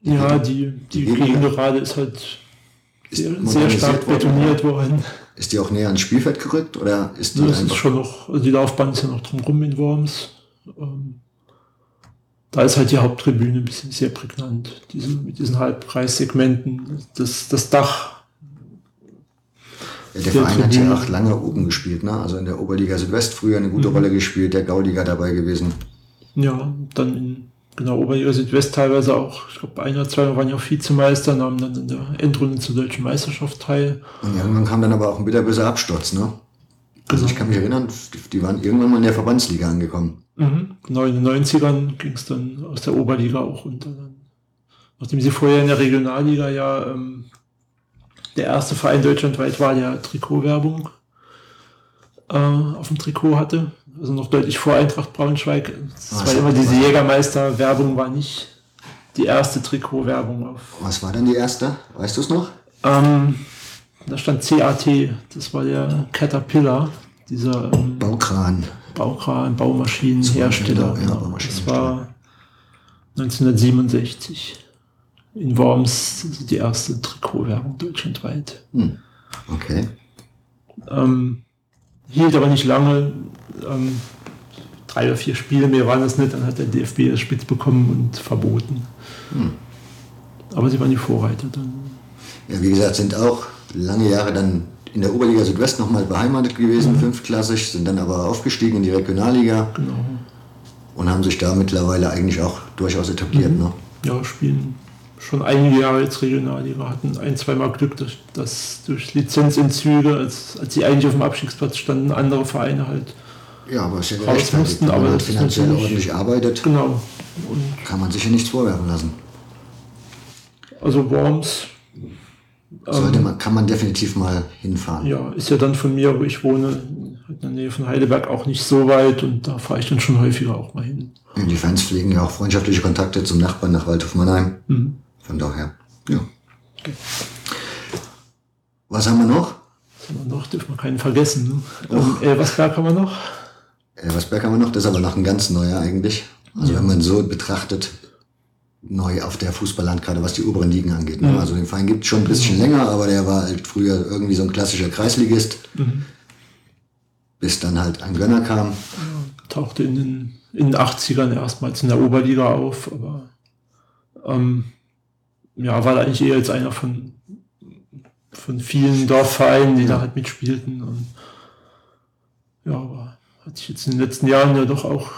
ja, die, die, die Gegend gerade ist halt sehr, sehr stark betoniert worden. Ist die auch näher ans Spielfeld gerückt oder ist die ja, das ist schon noch, also die Laufbahn ist ja noch drumherum in Worms. Ähm, da ist halt die Haupttribüne ein bisschen sehr prägnant, diese, mit diesen Halbkreissegmenten, das, das Dach. Ja, der, der Verein Tribüne. hat ja auch lange oben gespielt, ne? also in der Oberliga Südwest früher eine gute mhm. Rolle gespielt, der Gauliga dabei gewesen. Ja, dann in genau, Oberliga Südwest teilweise auch, ich glaube, ein oder zwei waren ja auch Vizemeister, nahmen dann in der Endrunde zur deutschen Meisterschaft teil. Und irgendwann kam dann aber auch ein bitterböser Absturz, ne? Also ich kann mich erinnern, die waren irgendwann mal in der Verbandsliga angekommen. Mhm. Genau, in den 90ern ging es dann aus der Oberliga auch runter. Nachdem sie vorher in der Regionalliga ja ähm, der erste Verein deutschlandweit war, der Trikotwerbung äh, auf dem Trikot hatte. Also noch deutlich vor Eintracht Braunschweig. Das war immer diese Jägermeister-Werbung, war nicht die erste Trikotwerbung auf. Was war denn die erste? Weißt du es noch? Ähm, da stand CAT, das war der Caterpillar, dieser ähm, Baukran. Baukran, Baumaschinenhersteller. Ja, Baumaschinenhersteller. Das war 1967. in Worms die erste Trikotwerbung deutschlandweit. Hm. Okay. Ähm, hielt aber nicht lange. Ähm, drei oder vier Spiele mehr waren das nicht. Dann hat der DFB das spitz bekommen und verboten. Hm. Aber sie waren die Vorreiter dann. Ja, wie gesagt, sind auch lange Jahre dann in der Oberliga Südwest nochmal beheimatet gewesen, Mhm. fünftklassig, sind dann aber aufgestiegen in die Regionalliga Genau. und haben sich da mittlerweile eigentlich auch durchaus etabliert. Ne? Ja, spielen schon einige Jahre jetzt Regionalliga, hatten ein, zweimal Glück, dass, dass durch Lizenzentzüge, als, als sie eigentlich auf dem Abstiegsplatz standen, andere Vereine halt. Ja, aber ist ja Raus mussten, aber man halt das finanziell ordentlich arbeitet, Genau. Und kann man sich ja nichts vorwerfen lassen. also Worms Sollte man, kann man definitiv mal hinfahren. ja, ist ja dann von mir, wo ich wohne, in der Nähe von Heidelberg auch nicht so weit und da fahre ich dann schon häufiger auch mal hin. Die Fans pflegen ja auch freundschaftliche Kontakte zum Nachbarn nach Waldhof-Mannheim. Mhm. Von daher, ja. Was haben wir noch? Was haben wir noch? Dürfen wir keinen vergessen. Ne? Ähm, Elversberg haben wir noch. Elversberg haben wir noch, das ist aber noch ein ganz neuer eigentlich. Also wenn man so betrachtet, neu auf der Fußballlandkarte, was die oberen Ligen angeht. Ne? Also den Verein gibt es schon ein bisschen länger, aber der war halt früher irgendwie so ein klassischer Kreisligist. Bis dann halt ein Gönner kam. Tauchte in den, in den 80ern erstmals in der Oberliga auf, aber ähm, ja, war da eigentlich eher jetzt einer von, von vielen Dorfvereinen, die da halt mitspielten. Und ja, aber hat sich jetzt in den letzten Jahren ja doch auch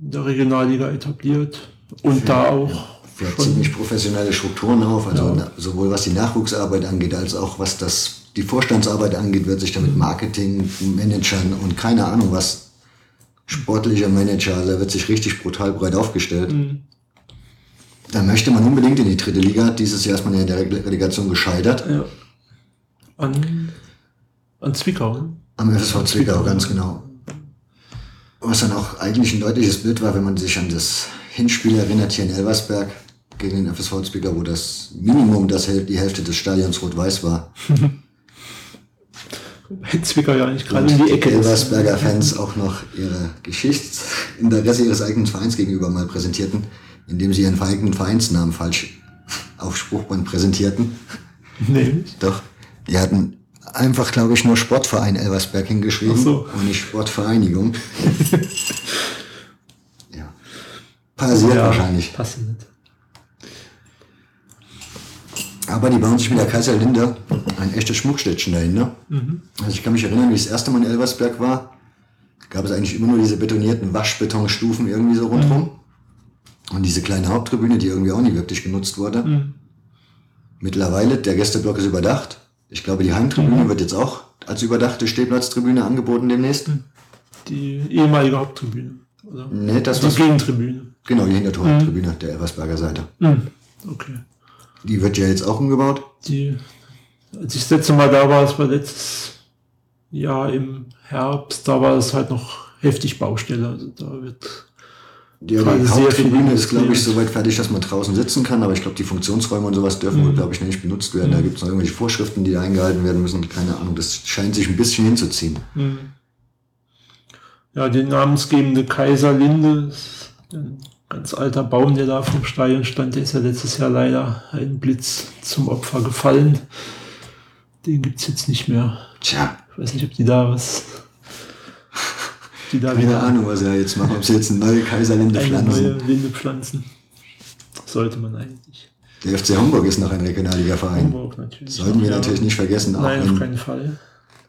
in der Regionalliga etabliert und da auch Fährt schon ziemlich professionelle Strukturen auf, also Ja. sowohl was die Nachwuchsarbeit angeht, als auch was das, die Vorstandsarbeit angeht, wird sich damit Marketing, Managern und keine Ahnung was, sportlicher Manager, da wird sich richtig brutal breit aufgestellt. Mhm. Da möchte man unbedingt in die dritte Liga. Dieses Jahr ist man ja in der Rele- Relegation gescheitert. ja, an, an Zwickau. Ne? Am FSV Zwickau, ganz genau. Was dann auch eigentlich ein deutliches Bild war, wenn man sich an das Hinspiel erinnert hier in Elversberg gegen den FSV Zwickau, wo das Minimum das die Hälfte des Stadions rot-weiß war. Zwickau ja nicht gerade um die die Ecke. ist. Elversberger Fans auch noch ihre Geschichtsinteresse ihres eigenen Vereins gegenüber mal präsentierten, indem sie ihren eigenen Vereinsnamen falsch auf Spruchband präsentierten. Nämlich. Doch, die hatten einfach, glaube ich, nur Sportverein Elversberg hingeschrieben so. und nicht Sportvereinigung. ja. Passiert Ja, wahrscheinlich. Passiert. Aber die bauen sich mit der Kaiserlinde ein echtes Schmuckstädtchen dahin. Ne? Also ich kann mich erinnern, wie ich das erste Mal in Elversberg war, gab es eigentlich immer nur diese betonierten Waschbetonstufen irgendwie so rundherum. Und diese kleine Haupttribüne, die irgendwie auch nie wirklich genutzt wurde. Mittlerweile, der Gästeblock ist überdacht. Ich glaube, die Heimtribüne wird jetzt auch als überdachte Stehplatztribüne angeboten demnächst. Die ehemalige Haupttribüne. Oder? Nee, das Die was, Gegentribüne. genau, die Hintertortribüne der Elversberger Seite. Mhm. Okay. Die wird ja jetzt auch umgebaut. Die, als ich das letzte Mal da war, das war letztes Jahr im Herbst, da war es halt noch heftig Baustelle. Also da wird Die, Haupttribüne viel ist, glaube ich, soweit fertig, dass man draußen sitzen kann, aber ich glaube, die Funktionsräume und sowas dürfen wohl, glaube ich, nicht benutzt werden. Da gibt es noch irgendwelche Vorschriften, die eingehalten werden müssen. Keine Ahnung, das scheint sich ein bisschen hinzuziehen. ja die namensgebende Kaiserlinde, ein ganz alter Baum, der da vom Stadion stand, der ist ja letztes Jahr leider ein Blitz zum Opfer gefallen. Den gibt es jetzt nicht mehr. Tja, Ich weiß nicht, ob die da was. Die da keine wieder Ahnung, was sie da jetzt machen. Ob sie jetzt eine neue Kaiserlinde eine pflanzen. neue Linde pflanzen. Sollte man eigentlich. Der FC Hamburg ist noch ein Regionalliga-Verein. Hamburg natürlich. Sollten wir Ja. natürlich nicht vergessen, auch Nein, auf keinen Fall.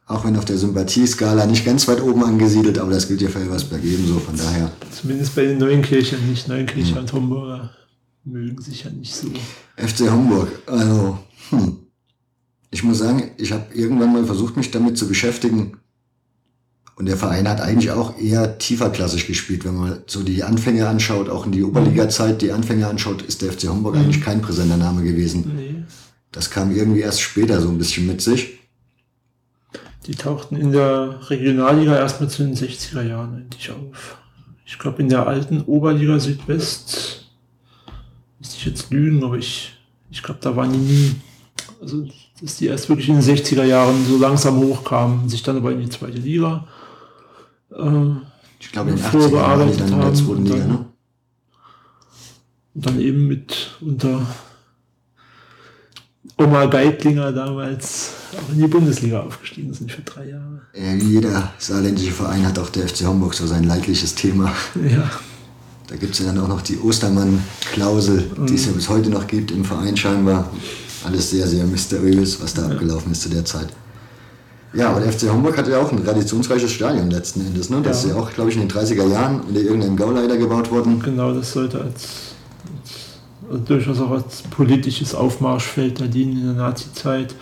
auch wenn auf der Sympathieskala nicht ganz weit oben angesiedelt, aber das gilt ja für Elversberg ebenso, von daher. Zumindest bei den Neunkirchen nicht. Neunkirchen und Homburger mögen sich ja nicht so. FC Hamburg, also, hm. Ich muss sagen, ich habe irgendwann mal versucht, mich damit zu beschäftigen. Und der Verein hat eigentlich auch eher tieferklassig gespielt. Wenn man so die Anfänge anschaut, auch in die Oberliga-Zeit die Anfänge anschaut, ist der FC Hamburg eigentlich kein präsenter Name gewesen. Nee. Das kam irgendwie erst später so ein bisschen mit sich. Die tauchten in der Regionalliga erstmal zu den 60er Jahren eigentlich auf. Ich glaube, in der alten Oberliga Südwest, müsste ich jetzt lügen, aber ich, ich glaube, da waren die nie. Also, dass die erst wirklich in den 60er Jahren so langsam hochkamen, sich dann aber in die zweite Liga äh, Ich glaube, in den 80ern Bevor waren die dann in der zweiten Liga, dann- ne? und dann eben mit unter Oma Geitlinger damals auch in die Bundesliga aufgestiegen sind für drei Jahre. Ja, jeder saarländische Verein hat auch der FC Homburg so sein leidliches Thema. Ja. Da gibt es ja dann auch noch die Ostermann-Klausel, die es ja bis heute noch gibt im Verein scheinbar. Alles sehr, sehr mysteriös, was da ja. abgelaufen ist zu der Zeit. Ja, aber der FC Homburg hatte ja auch ein traditionsreiches Stadion letzten Endes. Ne? Das ja. ist ja auch, glaube ich, in den 30er Jahren unter irgendeinem Gauleiter gebaut worden. Genau, das sollte als, als also durchaus auch als politisches Aufmarschfeld da dienen in der Nazi-Zeit.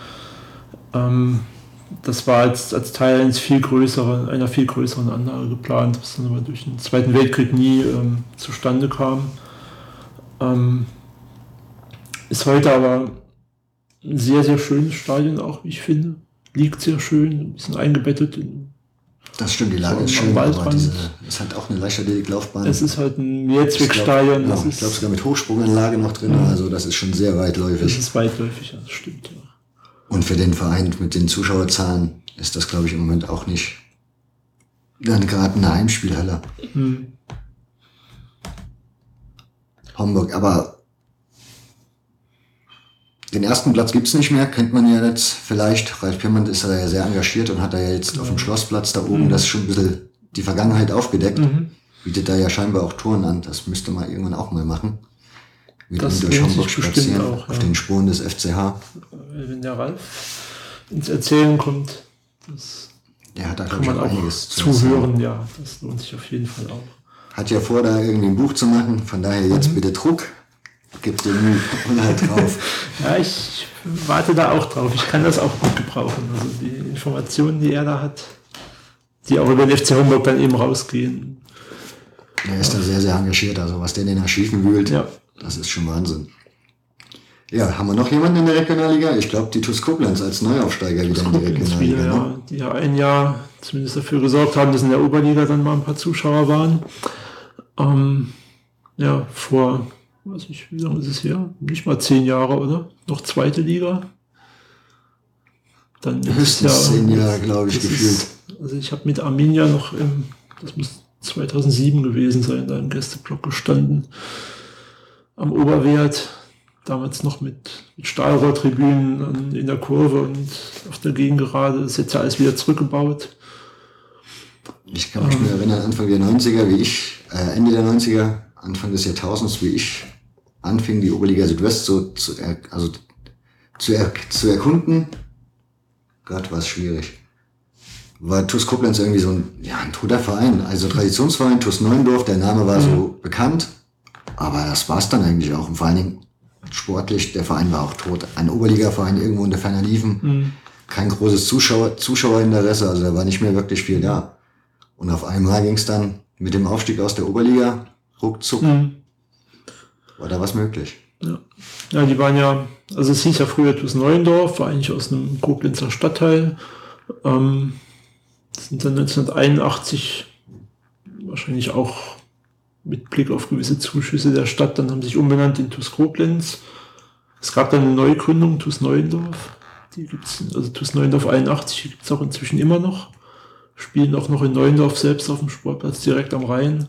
Ähm, das war als, als Teil eines viel größeren, einer viel größeren Anlage geplant, was dann aber durch den Zweiten Weltkrieg nie ähm, zustande kam. Ähm, ist heute aber ein sehr, sehr schönes Stadion auch, wie ich finde liegt sehr schön, ein bisschen eingebettet in das stimmt, die Lage ist schön, aber diese, ist halt auch eine Leichtathletik-Laufbahn. Es ist halt ein Mehrzweckstadion. Ja, ich glaube sogar mit Hochsprunganlage noch drin, ja. also das ist schon sehr weitläufig. Das ist weitläufig, ja, das stimmt, ja. Und für den Verein mit den Zuschauerzahlen ist das, glaube ich, im Moment auch nicht dann gerade eine Heimspielhalle. Hm. Homburg, aber den ersten Platz gibt es nicht mehr, kennt man ja jetzt vielleicht. Ralf Pirmann ist da ja sehr engagiert und hat da ja jetzt auf dem Schlossplatz da oben mhm. das schon ein bisschen die Vergangenheit aufgedeckt. Mhm. Bietet da ja scheinbar auch Touren an. Das müsste man irgendwann auch mal machen. Mit das durch Hamburg spazieren, auch, auf den Spuren des FCH. Wenn der Ralf ins Erzählen kommt, das der hat da, kann man auch einiges zu zuhören. Ja, das lohnt sich auf jeden Fall auch. Hat ja vor, da irgendwie ein Buch zu machen. Von daher jetzt mhm. bitte Druck Gib dir Mühe drauf. ja, ich warte da auch drauf. Ich kann das auch gut gebrauchen. Also die Informationen, die er da hat, die auch über den FC Homburg dann eben rausgehen. Er ist da sehr, sehr engagiert. Also was der in den Archiven wühlt, ja. das ist schon Wahnsinn. Ja, haben wir noch jemanden in der Regionalliga? Ich glaube, die TuS Koblenz als Neuaufsteiger wieder in die Regionalliga. Wieder, ne? ja, die ja ein Jahr zumindest dafür gesorgt haben, dass in der Oberliga dann mal ein paar Zuschauer waren. Ähm, ja, vor weiß ich, wie lange ist es her? Nicht mal zehn Jahre, oder? Noch zweite Liga. Dann Höchstens ja, zehn Jahre, glaube ich, gefühlt. Ist, also ich habe mit Arminia noch im, das muss 2007 gewesen sein, da im Gästeblock gestanden. Am Oberwert, damals noch mit, mit Stahlrohrtribünen in der Kurve und auf der Gegengerade. Das ist jetzt alles wieder zurückgebaut. Ich kann mich ähm, nur erinnern, Anfang der 90er, wie ich, äh, Ende der 90er, Anfang des Jahrtausends, wie ich anfing, die Oberliga Südwest so zu, er, also zu, er, zu erkunden, Gott, war es schwierig. War TuS Koblenz irgendwie so ein, ja, ein toter Verein, also Traditionsverein, TuS Neuendorf, der Name war mhm. so bekannt, aber das war's dann eigentlich auch. Und vor allen Dingen sportlich, der Verein war auch tot. Ein Oberligaverein irgendwo in der Ferner Liefen, mhm. kein großes Zuschauer, Zuschauerinteresse, also da war nicht mehr wirklich viel da. Und auf einmal ging es dann mit dem Aufstieg aus der Oberliga ruckzuck. Mhm da was möglich. Ja. ja, die waren ja, also es hieß ja früher TuS Neuendorf, war eigentlich aus einem Koblenzer Stadtteil. Ähm, sind dann 1981 wahrscheinlich auch mit Blick auf gewisse Zuschüsse der Stadt, dann haben sich umbenannt in TuS Koblenz. Es gab dann eine Neugründung, TuS Neuendorf. Die gibt's, also TuS Neuendorf 81 gibt es auch inzwischen immer noch. Spielen auch noch in Neuendorf selbst auf dem Sportplatz direkt am Rhein.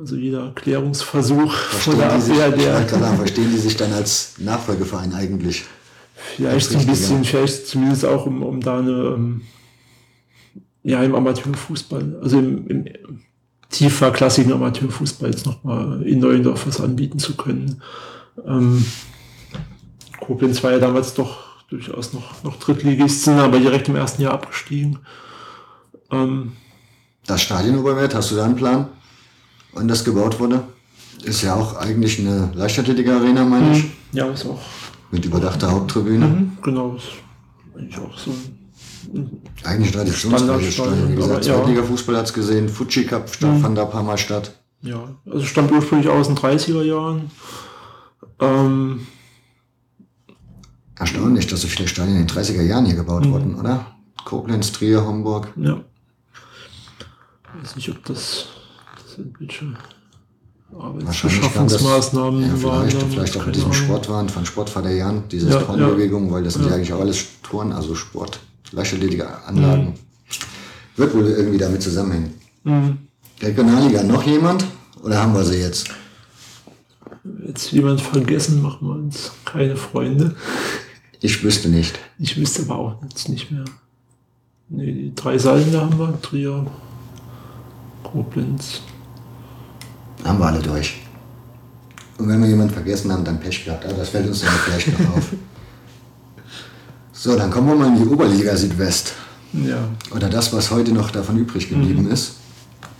Also jeder Klärungsversuch von der Abwehr, der. Klar, verstehen die sich dann als Nachfolgeverein eigentlich? Vielleicht ein bisschen, vielleicht zumindest auch, um, um da eine, ähm, ja, im Amateurfußball, also im, im tiefer klassischen Amateurfußball jetzt nochmal in Neuendorf was anbieten zu können. Ähm, Koblenz war ja damals doch durchaus noch, noch Drittligisten, aber direkt im ersten Jahr abgestiegen. Ähm, das Stadion hast du da einen Plan? Wann das gebaut wurde. Ist ja auch eigentlich eine Leichtathletik-Arena, meine mhm. ich. Ja, ist auch. Mit überdachter Haupttribüne. Mhm, genau, ist eigentlich auch so eigentlich traditionsreiches Stadion. Wie gesagt, Zweitliga-Fußball hat es gesehen, Fuji Cup mhm. fand da ein paar Mal statt. Ja, also stammt ursprünglich aus den 30er Jahren. Ähm, Erstaunlich, dass so viele Stadien in den 30er Jahren hier gebaut mhm. wurden, oder? Koblenz, Trier, Homburg. Ja. Ich weiß nicht, ob das irgendwelche Arbeitsbeschaffungsmaßnahmen ja, vielleicht, waren. Vielleicht auch mit diesem Sportwahn von Sportvaterjahren, diese ja, Frauenbewegung, ja. weil das sind ja. eigentlich auch alles Touren, also Sport, leichtathletische Anlagen. Mhm. Wird wohl irgendwie damit zusammenhängen. Mhm. Regionalliga, noch jemand? Oder haben wir sie jetzt? Jetzt jemand vergessen, machen wir uns keine Freunde. Ich wüsste nicht. Ich wüsste aber auch jetzt nicht mehr. Nee, die drei Saarländer haben wir. Trier, Koblenz. Haben wir alle durch. Und wenn wir jemanden vergessen haben, dann Pech gehabt. Aber das fällt uns dann vielleicht noch auf. So, dann kommen wir mal in die Oberliga Südwest. Ja. Oder das, was heute noch davon übrig geblieben ist.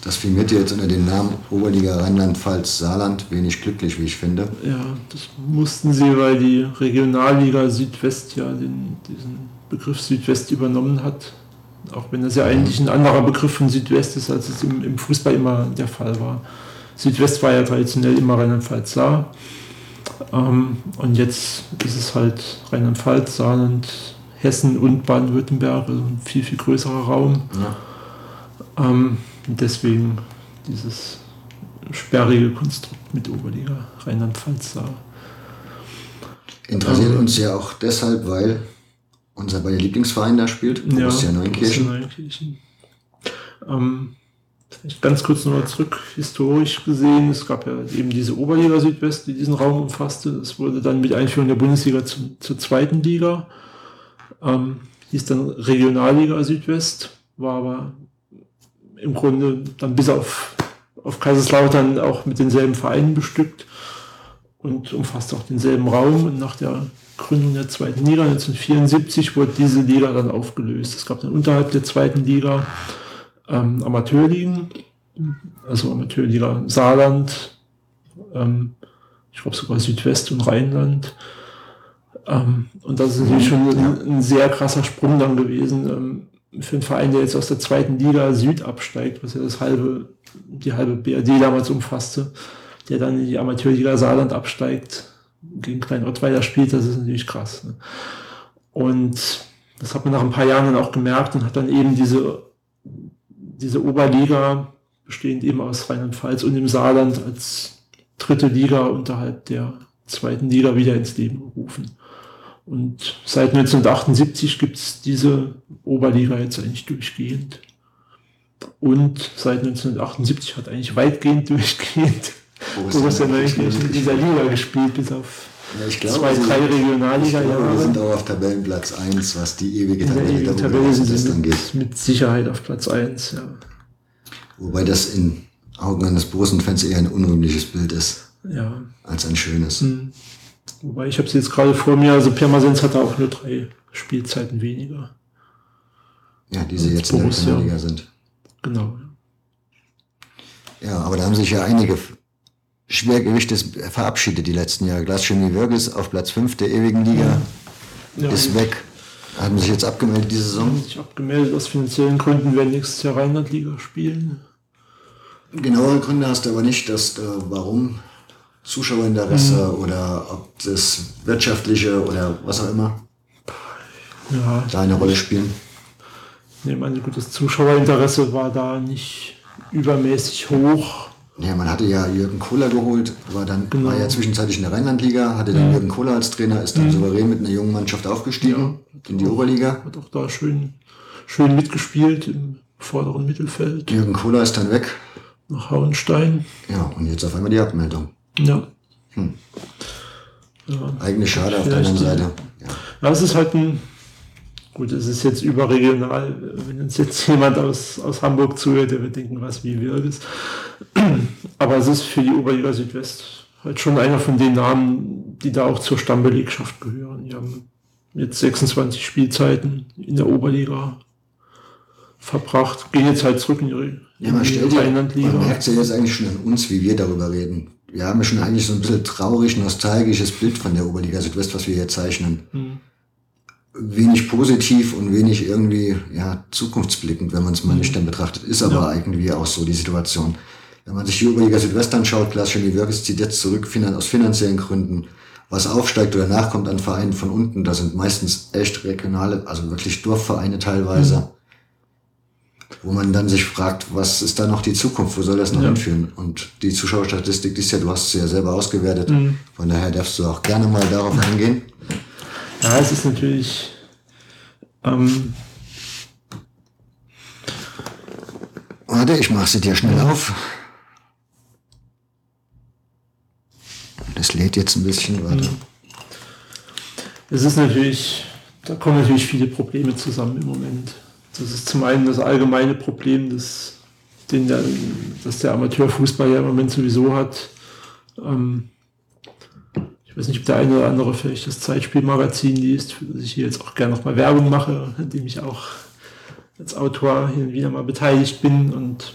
Das firmiert jetzt unter dem Namen Oberliga Rheinland-Pfalz Saarland wenig glücklich, wie ich finde. Ja, das mussten sie, weil die Regionalliga Südwest ja den, diesen Begriff Südwest übernommen hat. Auch wenn das ja eigentlich ein anderer Begriff von Südwest ist, als es im, im Fußball immer der Fall war. Südwest war ja traditionell immer Rheinland-Pfalz Saar. Ähm, und jetzt ist es halt Rheinland-Pfalz, Saarland, Hessen und Baden-Württemberg, also ein viel, viel größerer Raum. Ja. Ähm, deswegen dieses sperrige Konstrukt mit Oberliga Rheinland-Pfalz Saar. Interessiert uns ja auch deshalb, weil unser beider Lieblingsverein da spielt, Borussia Neunkirchen. Borussia Neunkirchen. Ähm, ganz kurz nochmal zurück, historisch gesehen, es gab ja eben diese Oberliga Südwest, die diesen Raum umfasste. Das wurde dann mit Einführung der Bundesliga zum, zur zweiten Liga. Ähm, hieß dann Regionalliga Südwest, war aber im Grunde dann bis auf, auf Kaiserslautern auch mit denselben Vereinen bestückt und umfasst auch denselben Raum. Und nach der Gründung der zweiten Liga 1974 wurde diese Liga dann aufgelöst. Es gab dann unterhalb der zweiten Liga ähm, Amateurligen, also Amateurliga Saarland, ähm, ich glaube sogar Südwest und Rheinland. Ähm, und das ist natürlich schon ein, ein, sehr krasser Sprung dann gewesen ähm, für einen Verein, der jetzt aus der zweiten Liga Süd absteigt, was ja das halbe, die halbe BRD damals umfasste, der dann in die Amateurliga Saarland absteigt, gegen Klein Ottweiler spielt, das ist natürlich krass. Ne? Und das hat man nach ein paar Jahren dann auch gemerkt und hat dann eben diese, diese Oberliga, bestehend eben aus Rheinland-Pfalz und dem Saarland, als dritte Liga unterhalb der zweiten Liga wieder ins Leben gerufen. Und seit 1978 gibt es diese Oberliga jetzt eigentlich durchgehend. Und seit 1978 hat eigentlich weitgehend durchgehend Borussia Neunkirchen in dieser Liga gespielt, bis auf ja, ich glaube, zwei, drei Regionalliga. Ja, wir sind auch auf Tabellenplatz 1, was die ewige der Tabelle, ewigen der Tabelle sind das dann mit, geht. mit Sicherheit auf Platz 1. Ja. Wobei das in Augen eines Borussen-Fans eher ein unrühmliches Bild ist, ja. als ein schönes. Hm. Wobei ich habe sie jetzt gerade vor mir, also Pirmasens hatte auch nur drei Spielzeiten weniger. Ja, die sie jetzt in der Borussia. Regionalliga sind. Genau. Ja, aber da haben sich ja einige Schwergewichte verabschiedet die letzten Jahre. Glaschemie Würges auf Platz 5 der ewigen Liga Ja, ist weg. Haben sich jetzt abgemeldet diese Saison. haben sich abgemeldet aus finanziellen Gründen, werden nächstes Jahr Rheinland-Liga spielen. Genauere Gründe hast du aber nicht, dass äh, warum Zuschauerinteresse Mhm. oder ob das wirtschaftliche oder was auch immer Ja, da eine Rolle spielen. ich nehme an, gut, das Zuschauerinteresse war da nicht übermäßig hoch. Ja, man hatte ja Jürgen Kohler geholt, war dann Genau. war ja zwischenzeitlich in der Rheinlandliga, hatte dann Jürgen Kohler als Trainer, ist dann souverän mit einer jungen Mannschaft aufgestiegen in die Oberliga. Hat auch da schön, schön mitgespielt im vorderen Mittelfeld Jürgen Kohler ist dann weg. nach Hauenstein. Ja, und jetzt auf einmal die Abmeldung. Ja. Hm. Ja. Eigentlich schade auf der anderen Seite. Ja. Ja, es ist halt ein, gut, es ist jetzt überregional. Wenn uns jetzt jemand aus, aus Hamburg zuhört, der wird denken, was wie Wirges. Aber es ist für die Oberliga Südwest halt schon einer von den Namen, die da auch zur Stammbelegschaft gehören. Die haben jetzt 26 Spielzeiten in der Oberliga verbracht, gehen jetzt halt zurück in ihre, Ja, man die man merkt ja jetzt eigentlich schon an uns, wie wir darüber reden. Wir haben ja schon eigentlich so ein bisschen traurig, nostalgisches Bild von der Oberliga Südwest, was wir hier zeichnen. Hm. Wenig positiv und wenig irgendwie, ja, zukunftsblickend, wenn man es mal nüchtern betrachtet. Ist aber irgendwie auch so die Situation. Wenn man sich die Oberliga Südwest anschaut, Klaas Chemie Wirkes zieht jetzt zurück aus finanziellen Gründen. Was aufsteigt oder nachkommt an Vereinen von unten, das sind meistens echt regionale, also wirklich Dorfvereine teilweise wo man dann sich fragt, was ist da noch die Zukunft, wo soll das noch Ja. hinführen? Und die Zuschauerstatistik, die ist ja, du hast sie ja selber ausgewertet, Mhm. von daher darfst du auch gerne mal darauf eingehen. Ja, es ist natürlich. Ähm, Warte, ich mache sie dir schnell auf. Das lädt jetzt ein bisschen, warte. Es ist natürlich, da kommen natürlich viele Probleme zusammen im Moment. Das ist zum einen das allgemeine Problem, das, den der, das der Amateurfußball ja im Moment sowieso hat. Ähm, weiß nicht, ob der eine oder andere vielleicht das Zeitspielmagazin liest, für das ich hier jetzt auch gerne nochmal Werbung mache, in dem ich auch als Autor und wieder mal beteiligt bin und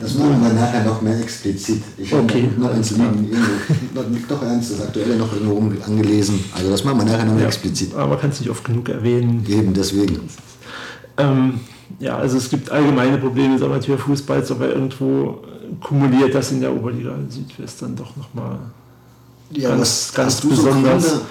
das machen wir nachher noch mehr explizit. Ich okay, habe noch eins liegt doch ernst, das aktuelle noch irgendwo angelesen. Also das machen wir nachher noch mehr ja, explizit. Aber man kann es nicht oft genug erwähnen. Eben, deswegen. Ähm, ja, also es gibt allgemeine Probleme des Amateurfußballs, aber irgendwo kumuliert das in der Oberliga Südwest dann doch nochmal ja, ganz, was, ganz besonders. So Gründe,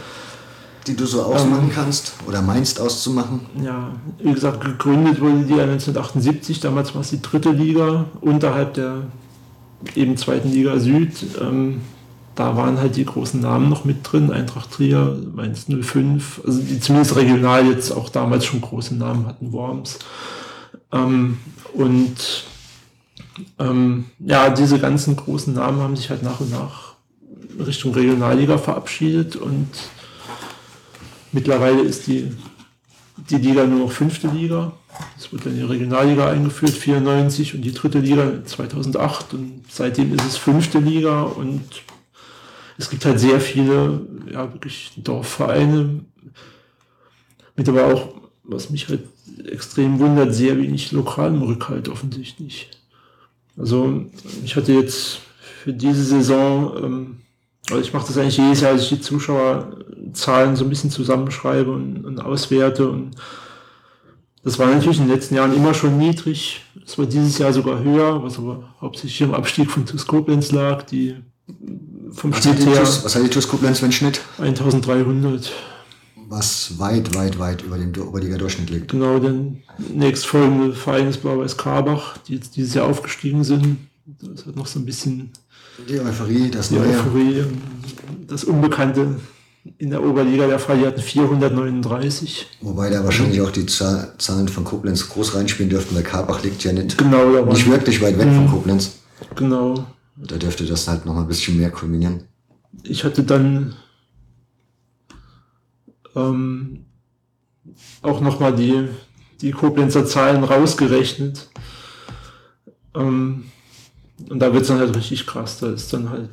die du so ausmachen ähm, kannst oder meinst auszumachen? Ja, wie gesagt, gegründet wurde die ja 1978, damals war es die dritte Liga unterhalb der eben zweiten Liga Süd. Ähm, da waren halt die großen Namen noch mit drin, Eintracht Trier, Mainz 05, also die zumindest regional jetzt auch damals schon große Namen hatten, Worms. Ähm, und ähm, ja, diese ganzen großen Namen haben sich halt nach und nach Richtung Regionalliga verabschiedet und Mittlerweile ist die, die Liga nur noch fünfte Liga. Es wurde dann die Regionalliga eingeführt, 94 und die dritte Liga 2008 und seitdem ist es fünfte Liga und es gibt halt sehr viele, ja, wirklich Dorfvereine, mit aber auch, was mich halt extrem wundert, sehr wenig lokalen Rückhalt offensichtlich. Also ich hatte jetzt für diese Saison ähm, also ich mache das eigentlich jedes Jahr, dass ich die Zuschauerzahlen so ein bisschen zusammenschreibe und, und auswerte. Und das war natürlich in den letzten Jahren immer schon niedrig. Es war dieses Jahr sogar höher, was aber hauptsächlich im Abstieg von TuS Koblenz lag, die vom was Schnitt her. TuS, was hat die TuS Koblenz für einen Schnitt? 1300. Was weit, weit, weit über dem Oberliga-Durchschnitt liegt. Genau, der nächstfolgende Verein ist Blau-Weiß Karbach, die jetzt dieses Jahr aufgestiegen sind. Das hat noch so ein bisschen die Euphorie, das die Neue. Euphorie, das Unbekannte in der Oberliga der Fall. Die hatten 439. Wobei da wahrscheinlich auch die Zahlen von Koblenz groß reinspielen dürften, weil Karbach liegt ja nicht, genau, nicht wirklich weit weg von mhm. Koblenz. Genau. Da dürfte das halt noch ein bisschen mehr kulminieren. Ich hatte dann ähm, auch nochmal die, die Koblenzer Zahlen rausgerechnet. Ähm, und da wird es dann halt richtig krass. Da ist dann halt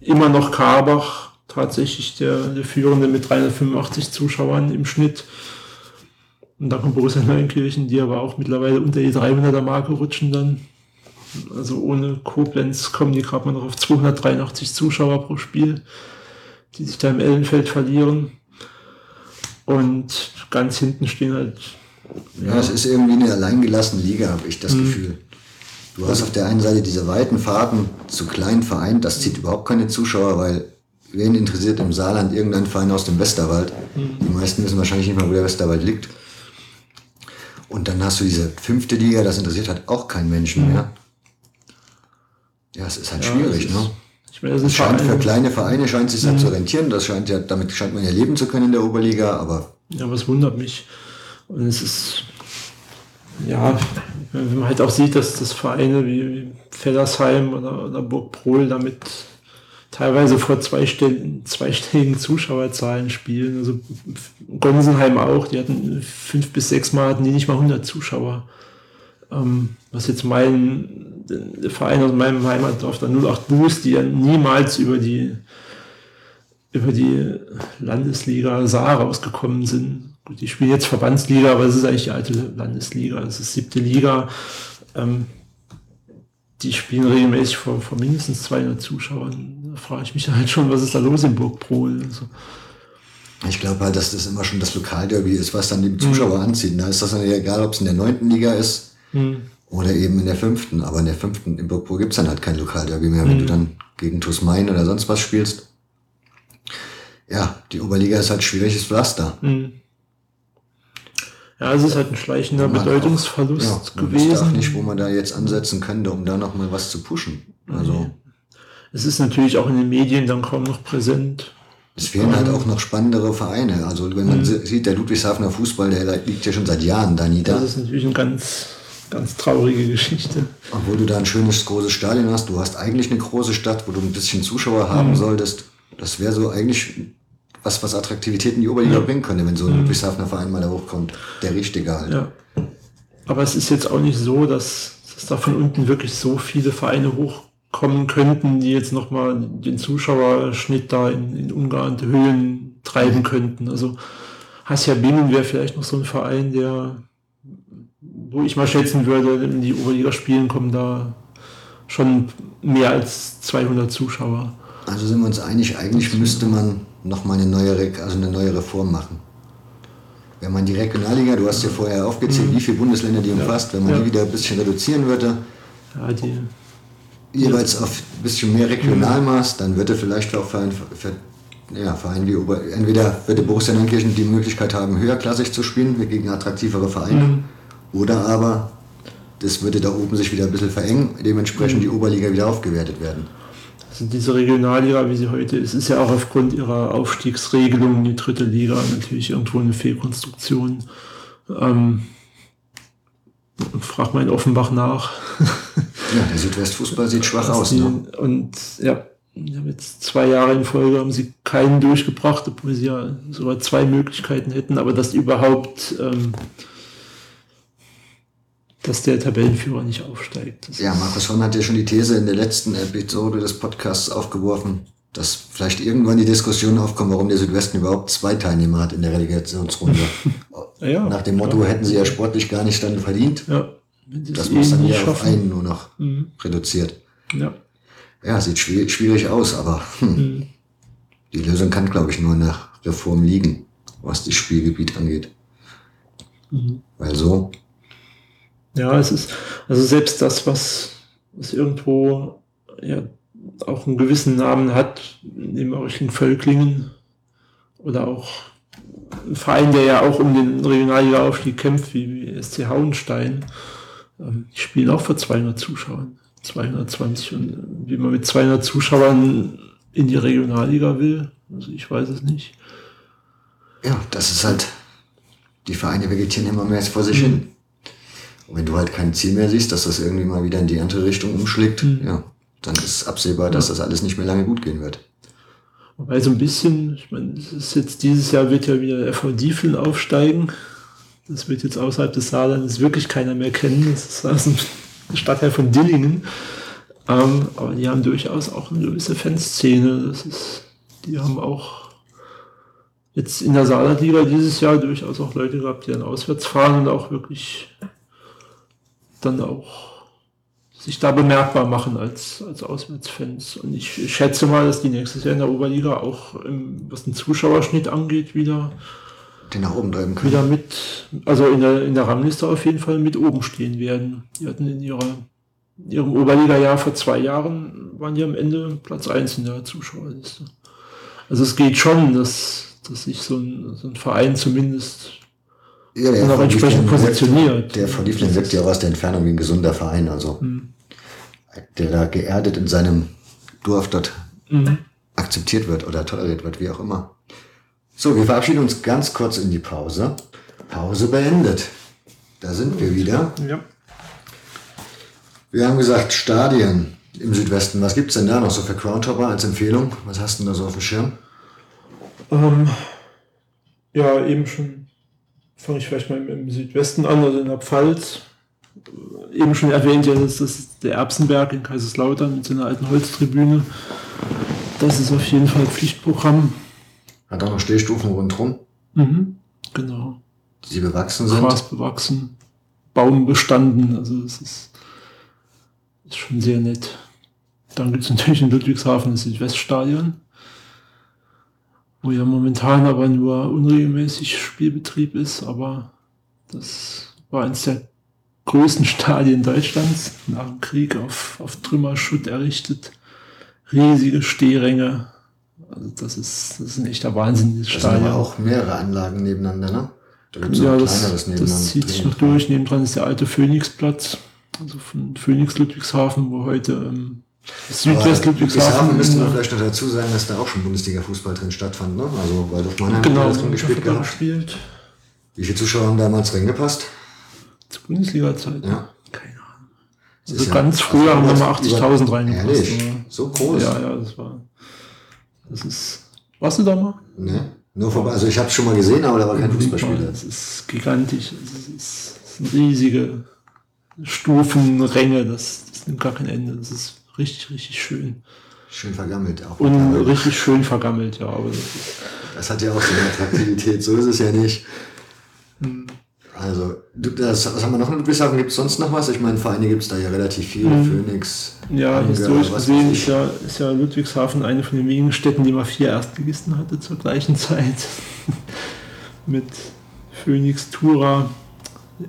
immer noch Karbach tatsächlich der, der Führende mit 385 Zuschauern im Schnitt. Und dann kommt Borussia Neunkirchen, die aber auch mittlerweile unter die 300er Marke rutschen dann. Also ohne Koblenz kommen die gerade mal noch auf 283 Zuschauer pro Spiel, die sich da im Ellenfeld verlieren. Und ganz hinten stehen halt. Ja, es ist irgendwie eine alleingelassene Liga, habe ich das mhm. Gefühl. Du hast auf der einen Seite diese weiten Fahrten zu kleinen Vereinen, das zieht überhaupt keine Zuschauer, weil wen interessiert im Saarland irgendein Verein aus dem Westerwald? Die meisten wissen wahrscheinlich nicht mal, wo der Westerwald liegt. Und dann hast du diese fünfte Liga, das interessiert halt auch keinen Menschen mehr. Ja, es ist halt ja, schwierig, ist, ne? Ich meine, das scheint für kleine Vereine scheint sich mhm. zu rentieren. Das scheint ja, damit scheint man ja leben zu können in der Oberliga, aber. Ja, was wundert mich. Und es ist, ja, wenn man halt auch sieht, dass das Vereine wie Fellersheim oder, oder Burg Prohl damit teilweise vor zweistelligen, zweistelligen Zuschauerzahlen spielen. Also Gonsenheim auch, die hatten fünf bis sechs Mal hatten die nicht mal 100 Zuschauer. Ähm, was jetzt mein der Verein aus meinem Heimatdorf, der 08 Boost, die ja niemals über die über die Landesliga Saar rausgekommen sind, Gut, die spielen jetzt Verbandsliga, aber es ist eigentlich die alte Landesliga, es ist siebte Liga. Ähm, die spielen regelmäßig vor, vor mindestens 200 Zuschauern. Da frage ich mich halt schon, was ist da los in Burgprol? Also, ich glaube halt, dass das immer schon das Lokalderby ist, was dann die Zuschauer mhm. anzieht. Da ist das dann egal, ob es in der neunten Liga ist mhm. oder eben in der fünften. Aber in der fünften, in Burgpro gibt es dann halt kein Lokalderby mehr, wenn mhm. du dann gegen TuS Main oder sonst was spielst. Ja, die Oberliga ist halt schwieriges Pflaster. Mhm. Ja, es ist halt ein schleichender Bedeutungsverlust auch, ja, gewesen. Ich weiß auch nicht, wo man da jetzt ansetzen könnte, um da nochmal was zu pushen. Also. Es ist natürlich auch in den Medien dann kaum noch präsent. Es fehlen halt auch noch spannendere Vereine. Also wenn man mhm. sieht, der Ludwigshafener Fußball, der liegt ja schon seit Jahren da nieder. Das ist natürlich eine ganz, ganz traurige Geschichte. Obwohl du da ein schönes, großes Stadion hast. Du hast eigentlich eine große Stadt, wo du ein bisschen Zuschauer haben mhm. solltest. Das wäre so eigentlich was, was Attraktivität in die Oberliga ja. bringen könnte, wenn so ein mhm. Ludwigshafener Verein mal da hochkommt. Der richtige halt. Ja. Aber es ist jetzt auch nicht so, dass, dass da von unten wirklich so viele Vereine hochkommen könnten, die jetzt nochmal den Zuschauerschnitt da in, in ungeahnte Höhen treiben mhm. könnten. Also Hassia Bingen wäre vielleicht noch so ein Verein, der, wo ich mal schätzen würde, in die Oberliga spielen kommen da schon mehr als 200 Zuschauer. Also sind wir uns einig, eigentlich müsste man nochmal eine neue, also eine neue Reform machen. Wenn man die Regionalliga, du hast ja vorher aufgezählt, mhm. wie viele Bundesländer die umfasst, wenn man ja. die wieder ein bisschen reduzieren würde, ja, die, jeweils auf ein bisschen mehr Regionalmaß, dann würde vielleicht auch für, ein, für ja, Vereine wie Ober, entweder würde Borussia Neunkirchen die Möglichkeit haben, höherklassig zu spielen gegen attraktivere Vereine, mhm. oder aber das würde da oben sich wieder ein bisschen verengen, dementsprechend mhm. die Oberliga wieder aufgewertet werden. Also diese Regionalliga, wie sie heute ist, ist ja auch aufgrund ihrer Aufstiegsregelung in die dritte Liga natürlich irgendwo eine Fehlkonstruktion. Ähm, frag mal in Offenbach nach. ja, der Südwestfußball sieht schwach aus. Ne? Und ja, jetzt zwei Jahre in Folge haben sie keinen durchgebracht, obwohl sie ja sogar zwei Möglichkeiten hätten, aber dass überhaupt ähm, dass der Tabellenführer nicht aufsteigt. Das ja, Markus Horn hat ja schon die These in der letzten Episode des Podcasts aufgeworfen, dass vielleicht irgendwann die Diskussion aufkommt, warum der Südwesten überhaupt zwei Teilnehmer hat in der Relegationsrunde. ja, Nach dem Motto, klar. hätten sie ja sportlich gar nicht dann verdient. Ja, das muss dann ja auf einen nur noch mhm. reduziert. Ja. ja, sieht schwierig, schwierig aus, aber hm, mhm. die Lösung kann, glaube ich, nur nach Reform liegen, was das Spielgebiet angeht. Mhm. Weil so ja, es ist, also selbst das, was, was irgendwo ja auch einen gewissen Namen hat, neben Richtung Völklingen oder auch ein Verein, der ja auch um den Regionalliga-Aufstieg kämpft, wie, wie SC Hauenstein, ähm, die spielen auch vor 200 Zuschauern, 220 und wie man mit 200 Zuschauern in die Regionalliga will, also ich weiß es nicht. Ja, das ist halt, die Vereine vegetieren immer mehr vor sich mhm. hin. Und wenn du halt kein Ziel mehr siehst, dass das irgendwie mal wieder in die andere Richtung umschlägt, mhm. ja, dann ist absehbar, dass das alles nicht mehr lange gut gehen wird. Wobei so ein bisschen, ich meine, es ist jetzt dieses Jahr wird ja wieder FV Diefeln aufsteigen. Das wird jetzt außerhalb des Saarlandes wirklich keiner mehr kennen. Das ist also ein Stadtteil von Dillingen. Ähm, aber die haben durchaus auch eine gewisse Fanszene. Das ist, die haben auch jetzt in der Saarlandliga dieses Jahr durchaus auch Leute gehabt, die dann auswärts fahren und auch wirklich dann auch sich da bemerkbar machen als, als Auswärtsfans. Und ich schätze mal, dass die nächstes Jahr in der Oberliga auch, im, was den Zuschauerschnitt angeht, wieder den nach oben treiben können. Wieder mit, also in der, in der Rangliste auf jeden Fall mit oben stehen werden. Die hatten in ihrer, in ihrem Oberliga-Jahr vor zwei Jahren, waren die am Ende Platz 1 in der Zuschauerliste. Also es geht schon, dass, dass sich so ein, so ein Verein zumindest ja, der auch entsprechend positioniert. Der von Liefling wirkt ja auch aus der Entfernung wie ein gesunder Verein, also mhm. der da geerdet in seinem Dorf dort mhm. akzeptiert wird oder toleriert wird, wie auch immer. So, wir verabschieden uns ganz kurz in die Pause. Pause beendet. Da sind wir wieder. Ja. Wir haben gesagt, Stadien im Südwesten. Was gibt es denn da noch so für Groundhopper als Empfehlung? Was hast du denn da so auf dem Schirm? Ähm, ja, eben schon fange ich vielleicht mal im, Südwesten an, also in der Pfalz. Eben schon erwähnt, ja, das ist der Erbsenberg in Kaiserslautern mit seiner alten Holztribüne. Das ist auf jeden Fall Pflichtprogramm. Hat auch noch Stehstufen rundherum. Mhm, genau. Die bewachsen sind. Gras bewachsen, Baum bestanden, also es ist, ist schon sehr nett. Dann gibt es natürlich in Ludwigshafen das Südweststadion wo ja momentan aber nur unregelmäßig Spielbetrieb ist, aber das war eines der größten Stadien Deutschlands, nach dem Krieg auf, auf Trümmerschutt errichtet. Riesige Stehränge. Also das ist, das ist ein echter Wahnsinn, dieses Stadion. Da sind auch mehrere Anlagen nebeneinander, ne? Da gibt es ja, das. Das zieht sich noch durch. Nebendran ist der alte Phoenixplatz, also von Phoenix Ludwigshafen, wo heute ähm, Südwest-Ludwigshafen. müsste man vielleicht noch dazu sagen, dass da auch schon Bundesliga-Fußball drin stattfand, ne? Also, weil doch Mannheim genau, drin gespielt gehabt. gespielt. Wie viele Zuschauer haben damals reingepasst? Zur Bundesliga-Zeit? Ja. Keine Ahnung. Also ja ganz früher haben wir mal 80.000 reingepasst. Ehrlich? So groß? Ja, ja, das war, das ist Warst du da mal? Ne? Nur vorbei. Also ich habe es schon mal gesehen, aber da war kein Fußballspieler. Das ist gigantisch. Das, ist, das sind riesige Stufenränge. Das, das nimmt gar kein Ende. Das ist richtig, richtig schön. Schön vergammelt auch. Und richtig schön vergammelt, ja. Aber das, hat ja auch so eine Attraktivität. So ist es ja nicht. Hm. Also, das, was haben wir noch in Ludwigshafen? Gibt es sonst noch was? Ich meine, Vereine gibt es da ja relativ viel. Mhm. Phoenix. Ja, Anger, historisch gesehen ist ja, ist ja Ludwigshafen eine von den wenigen Städten, die mal vier Erstligisten hatte zur gleichen Zeit. Mit Phoenix, Tura,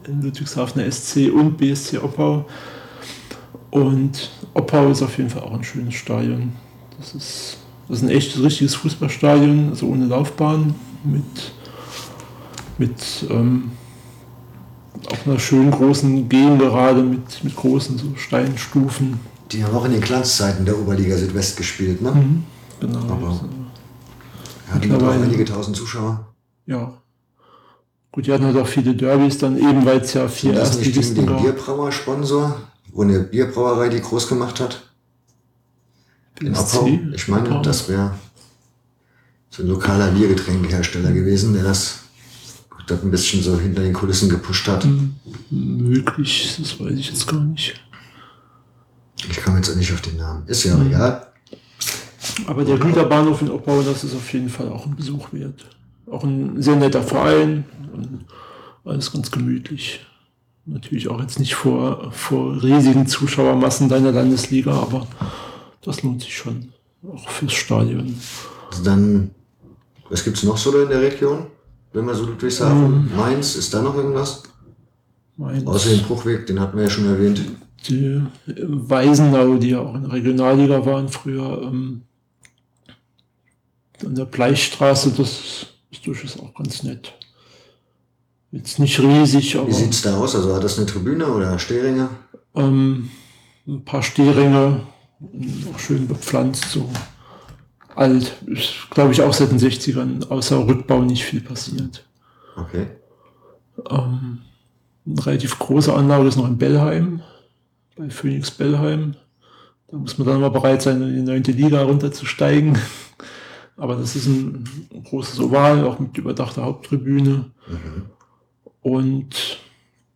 Ludwigshafener SC und BSC Oppau. Und Oppau ist auf jeden Fall auch ein schönes Stadion. Das ist, das ist ein echtes, richtiges Fußballstadion, also ohne Laufbahn, mit, mit ähm, auf einer schönen großen Gegengerade mit, mit großen so Steinstufen. Die haben auch in den Glanzzeiten der Oberliga Südwest gespielt, ne? Mhm, genau. Aber also, hatten auch einige tausend Zuschauer. Ja. Gut, die hatten halt auch viele Derbys dann eben, weil es ja vier das nicht gegen den Bierbrauer-Sponsor, wo eine Bierbrauerei die groß gemacht hat? In Oppau? Ich meine, das wäre so ein lokaler Biergetränkehersteller gewesen, der das das ein bisschen so hinter den Kulissen gepusht hat. Möglich, das weiß ich jetzt gar nicht. Ich komme jetzt auch nicht auf den Namen. Ist ja mhm. egal. Aber der Güterbahnhof in Oppau, das ist auf jeden Fall auch ein Besuch wert. Auch ein sehr netter Verein und alles ganz gemütlich. Natürlich auch jetzt nicht vor, vor riesigen Zuschauermassen deiner Landesliga, aber das lohnt sich schon. Auch fürs Stadion. Also dann, was gibt es noch so in der Region? wenn wir so Ludwigshafen, mhm. Mainz, ist da noch irgendwas? Mainz. Außer den Bruchweg, den hatten wir ja schon erwähnt. Die Weisenau, die ja auch in der Regionalliga waren früher, ähm, an der Bleichstraße, das ist durchaus auch ganz nett. Jetzt nicht riesig, aber. Wie sieht es da aus? Also hat das eine Tribüne oder Stehringe? Ähm, ein paar Stehringe, auch schön bepflanzt, so alt. Ist, glaube ich, auch seit den 60ern, außer Rückbau nicht viel passiert. Okay. Ähm, eine relativ große Anlage ist noch in Bellheim, bei Phoenix Bellheim. Da muss man dann mal bereit sein, in die neunte Liga runterzusteigen. Aber das ist ein großes Oval, auch mit überdachter Haupttribüne. Mhm. Und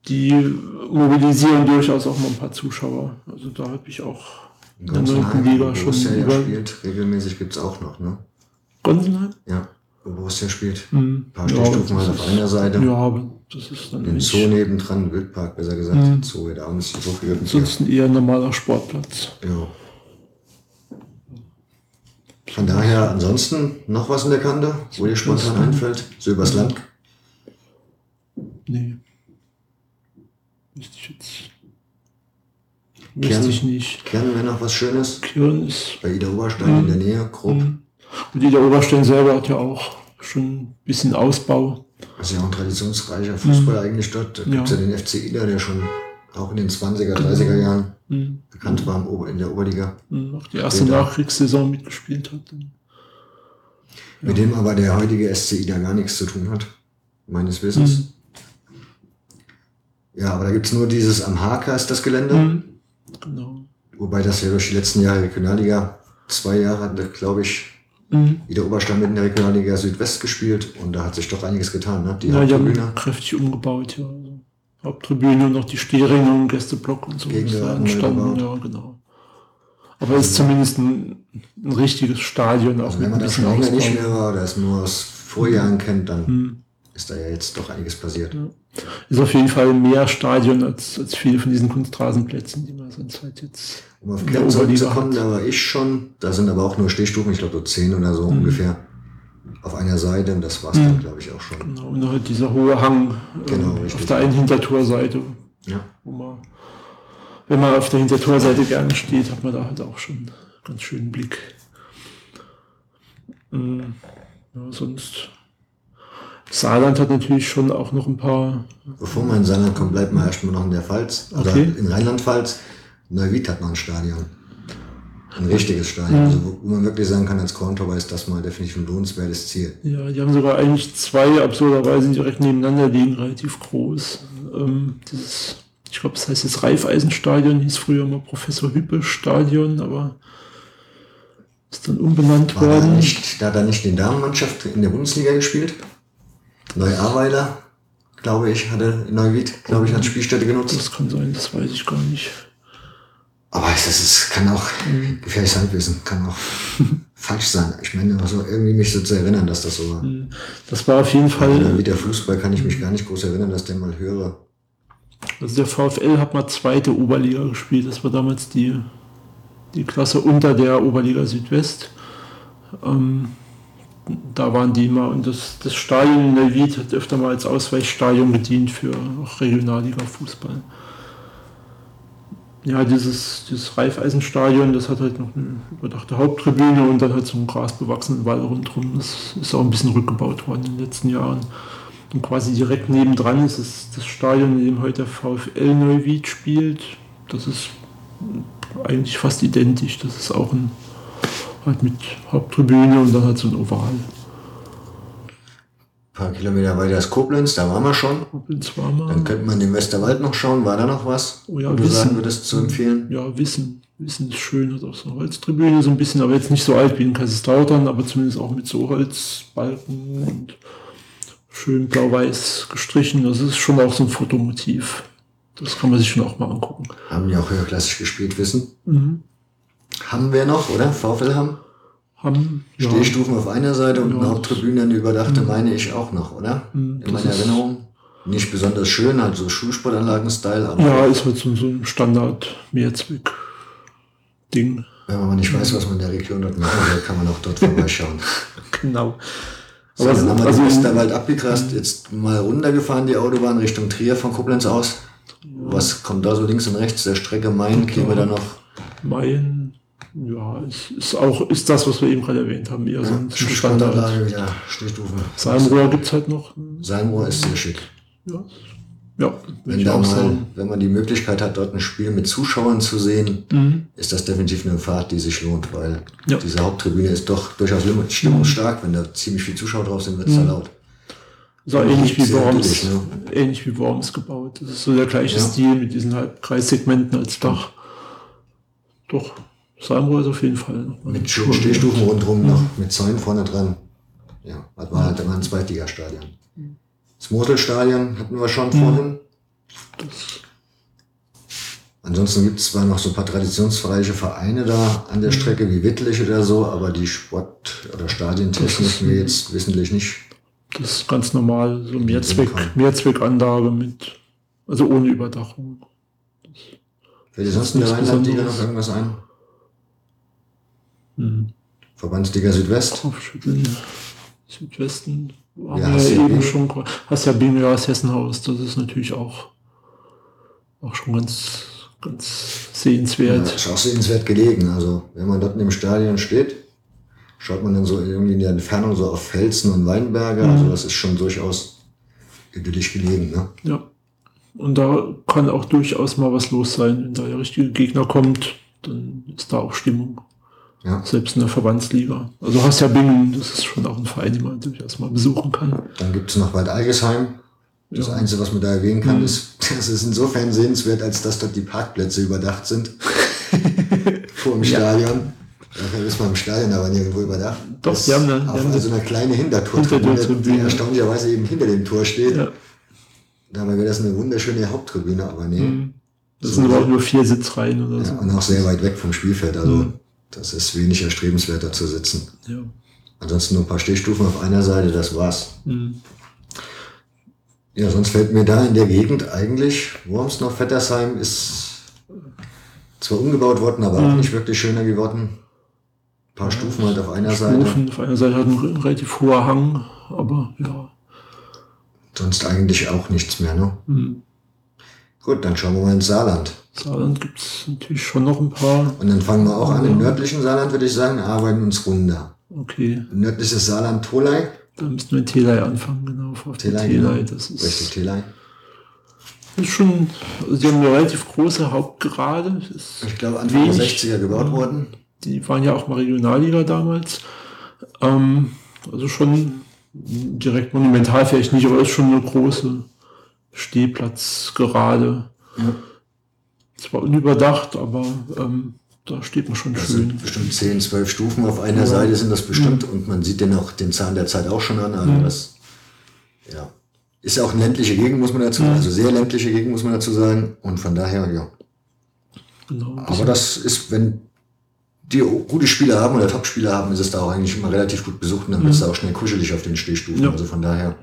die mobilisieren durchaus auch mal ein paar Zuschauer. Also da habe ich auch Gonsenheim, Borussia ja spielt, regelmäßig gibt es auch noch, ne? Gonsenheim? Ja, wo Borussia spielt. Mhm. Ein paar ja, halt auf einer Seite. Ja, aber das ist dann Den nicht... Zoo nebendran, Wildpark besser gesagt. Mhm. Zoo wird abends so viel. Ansonsten eher ein normaler Sportplatz. Ja. Von daher, ansonsten noch was in der Kante, wo dir spontan einfällt? So übers Land? Nee. Müsste ich jetzt Kern, ich nicht. Kern wäre noch was Schönes. Kern ist. Bei Ida Oberstein in der Nähe, grob. Mhm. Und Ida Oberstein selber hat ja auch schon ein bisschen Ausbau. Das ist ja auch ein traditionsreicher Fußball mhm. eigentlich dort. Da gibt es ja. ja den FC Ida, der schon auch in den 20er, 30er Jahren mhm. bekannt war in der Oberliga. Mhm. Auch die erste Nachkriegssaison mitgespielt hat. Ja. Mit dem aber der heutige SC Ida gar nichts zu tun hat, meines Wissens. Ja, aber da gibt es nur dieses am Haker ist das Gelände. Mhm. Genau. Wobei das ja durch die letzten Jahre Regionalliga, zwei Jahre hat, glaube ich, mhm. wieder Oberstand mit in der Regionalliga Südwest gespielt und da hat sich doch einiges getan, ne? Die ja, Haupttribüne. Die haben kräftig umgebaut, ja. Also Haupttribüne und noch die Stehringe und Gästeblock und so. entstanden, ja, genau. Aber es ist zumindest ein, ein richtiges Stadion. Auch also wenn man das länger nicht mehr war oder es nur aus Vorjahren kennt, dann mhm. ist da ja jetzt doch einiges passiert. Ja. Ist auf jeden Fall mehr Stadion als, als viele von diesen Kunstrasenplätzen, die man sonst halt jetzt. Um auf Kern zurückzukommen, da war ich schon. Da sind aber auch nur Stehstufen, ich glaube so zehn oder so mhm. ungefähr auf einer Seite und das war es mhm. dann, glaube ich, auch schon. Genau, und halt dieser hohe Hang genau, äh, auf der einen Hintertorseite. Ja. Wo man, wenn man auf der Hintertorseite gerne steht, hat man da halt auch schon einen ganz schönen Blick. Mhm. Ja, sonst Saarland hat natürlich schon auch noch ein paar. Bevor man in Saarland kommt, bleibt man erstmal noch in der Pfalz. Oder okay. in Rheinland-Pfalz. Neuwied hat noch ein Stadion. Ein richtiges Stadion. Ja. Also, wo man wirklich sagen kann, als Korntor ist das mal definitiv ein lohnenswertes Ziel. Ja, die haben sogar eigentlich zwei absurderweise direkt nebeneinander liegen, relativ groß. Ähm, dieses, ich glaube, das heißt jetzt Raiffeisenstadion, hieß früher mal Professor Hüppe Stadion, aber Ist dann umbenannt War da worden. nicht, da hat er nicht die Damenmannschaft in der Bundesliga gespielt? Neu-Ahrweiler, glaube ich, hatte Neuwied, glaube ich, als Spielstätte genutzt. Das kann sein, das weiß ich gar nicht. Aber das ist, kann auch Mhm. gefährliches Halbwissen, kann auch falsch sein. Ich meine, also irgendwie mich so zu erinnern, dass das so war. Das war auf jeden Oder Fall, wie der Fußball kann ich mich gar nicht groß erinnern, dass der mal höre. also der VfL hat mal zweite Oberliga gespielt. Das war damals die, die Klasse unter der Oberliga Südwest. Ähm, da waren die mal und das, das Stadion in Neuwied hat öfter mal als Ausweichstadion gedient für auch Regionalliga-Fußball. Ja, dieses, dieses Raiffeisenstadion, das hat halt noch eine überdachte Haupttribüne und dann halt so einen grasbewachsenen Wall rundherum. Das ist auch ein bisschen rückgebaut worden in den letzten Jahren. Und quasi direkt nebendran ist es das Stadion, in dem heute VfL Neuwied spielt. Das ist eigentlich fast identisch. Das ist auch ein halt mit Haupttribüne und dann halt so ein Oval. Ein paar Kilometer weiter ist Koblenz, da waren wir schon. Koblenz war mal. Dann könnte man den Westerwald noch schauen. War da noch was? Oh ja, wo Wissen. sagen würdest zu empfehlen? Ja, Wissen. Wissen ist schön, hat auch so eine Holztribüne, so ein bisschen, aber jetzt nicht so alt wie in Kaiserslautern, aber zumindest auch mit so Holzbalken und schön blau-weiß gestrichen. Das ist schon auch so ein Fotomotiv. Das kann man sich schon auch mal angucken. Haben die auch höherklassig gespielt, wissen? Mhm. Haben wir noch, oder? VfL haben? Haben, ja, Stehstufen auf einer Seite und Ja, eine das- Haupttribüne, eine überdachte, meine ich auch noch, oder? Mhm, In meiner Erinnerung. Nicht besonders schön, halt so Schulsportanlagen-Style, aber ja, ist halt so, so ein Standard-Mehrzweck-Ding. wenn man nicht weiß, was man in der Region dort machen will, kann man auch dort vorbeischauen. Genau. So, dann haben wir also den Westerwald abgegrast, jetzt mal runtergefahren, die Autobahn Richtung Trier von Koblenz aus. Was kommt da so links und rechts der Strecke Main? Kilometer noch Mayen, ja, ist, ist auch ist das, was wir eben gerade erwähnt haben, eher so ein Standard. Schulsportanlage, wieder Stehstufen. Salmrohr gibt es halt noch. Salmoor ist sehr schick. Ja, ja Wenn, da mal, sagen. wenn man die Möglichkeit hat, dort ein Spiel mit Zuschauern zu sehen, Mhm. ist das definitiv eine Fahrt, die sich lohnt, weil Ja. diese Haupttribüne ist doch durchaus stimmungsstark. Wenn da ziemlich viele Zuschauer drauf sind, wird es da laut. Auch ähnlich wie Worms, ne? ähnlich wie Worms gebaut. Das ist so der gleiche Ja. Stil mit diesen Halbkreissegmenten als Dach. Doch, Salmrohr ist auf jeden Fall Mit Stehstufen rundherum noch, mit Zäunen vorne dran. Ja, das war halt immer ein Zweitligastadion. Das Moselstadion hatten wir schon vorhin. Ansonsten gibt es zwar noch so ein paar traditionsreiche Vereine da an der Strecke wie Wittlich oder so, aber die Sport- oder Stadientechnik mir jetzt wissentlich nicht. Das ist ganz normal, so Mehrzweck. Mehrzweckanlage mit, also ohne Überdachung. Fällt dir sonst in der Rheinland-Liga noch irgendwas ein? Hm. Verbandsliga Südwest? Kopfschütteln. Südwesten Ja, wir hast ja ja eben schon. Hast ja ja, das Hessenhaus. Das ist natürlich auch, auch schon ganz, ganz Ja, sehenswert. ist auch sehenswert gelegen. Also, wenn man dort in dem Stadion steht, schaut man dann so irgendwie in der Entfernung so auf Felsen und Weinberge. Also, das ist schon durchaus idyllisch gelegen. Ne? Ja. Und da kann auch durchaus mal was los sein. Wenn da der richtige Gegner kommt, dann ist da auch Stimmung. Ja. Selbst in der Verbandsliga. Also hast ja Bingen, das ist schon auch ein Verein, den man durchaus mal besuchen kann. Dann gibt es noch Bad Algesheim. Das Ja. Einzige, was man da erwähnen kann, Mhm. ist, das ist insofern sehenswert, als dass dort die Parkplätze überdacht sind. Vor dem Stadion. Dafür ist man im Stadion aber nirgendwo überdacht. Doch, Das die haben die auf haben also eine kleine Hintertortribüne, Hintertortribüne. die erstaunlicherweise eben hinter dem Tor steht. Ja. Dabei wäre das eine wunderschöne Haupttribüne, aber nee. Mhm. Das So. sind aber auch nur vier Sitzreihen oder so. Ja, und auch sehr weit weg vom Spielfeld. Also Mhm. Das ist wenig erstrebenswerter zu sitzen. Ja. Ansonsten nur ein paar Stehstufen auf einer Seite, das war's. Mhm. Ja, sonst fällt mir da in der Gegend eigentlich Worms noch Vettersheim ist zwar umgebaut worden, aber auch Mhm. nicht wirklich schöner geworden. Ein paar Stufen halt auf einer Seite. Stufen. Auf einer Seite hat ein relativ hoher Hang, aber ja. Sonst eigentlich auch nichts mehr, ne? Mhm. Gut, dann schauen wir mal ins Saarland. Saarland gibt es natürlich schon noch ein paar. Und dann fangen wir auch an im nördlichen Saarland, würde ich sagen, arbeiten uns runter. Okay, Nördliches Saarland, Tolai. da müssten wir in Telei anfangen, genau. Der Telei, Telei, genau. das ist, Richtig, Telai. ist schon, also die haben eine relativ große Hauptgerade. Ich glaube, Anfang der wenig. 60er gebaut worden. Die waren ja auch mal Regionalliga damals. Ähm, also schon direkt monumental vielleicht nicht, aber ist schon eine große Stehplatzgerade. Ja. Zwar unüberdacht, aber ähm, da steht man schon Das schön. sind bestimmt 10, 12 Stufen auf einer Seite sind das bestimmt und man sieht den auch den Zahn der Zeit auch schon an. Also das, ja. Ist ja auch eine ländliche Gegend, muss man dazu sagen. Also sehr ländliche Gegend, muss man dazu sagen. Und von daher, ja. Genau. Aber das ist, wenn die gute Spieler haben oder Top-Spieler haben, ist es da auch eigentlich immer relativ gut besucht und dann wird es da auch schnell kuschelig auf den Stehstufen. Ja. Also von daher,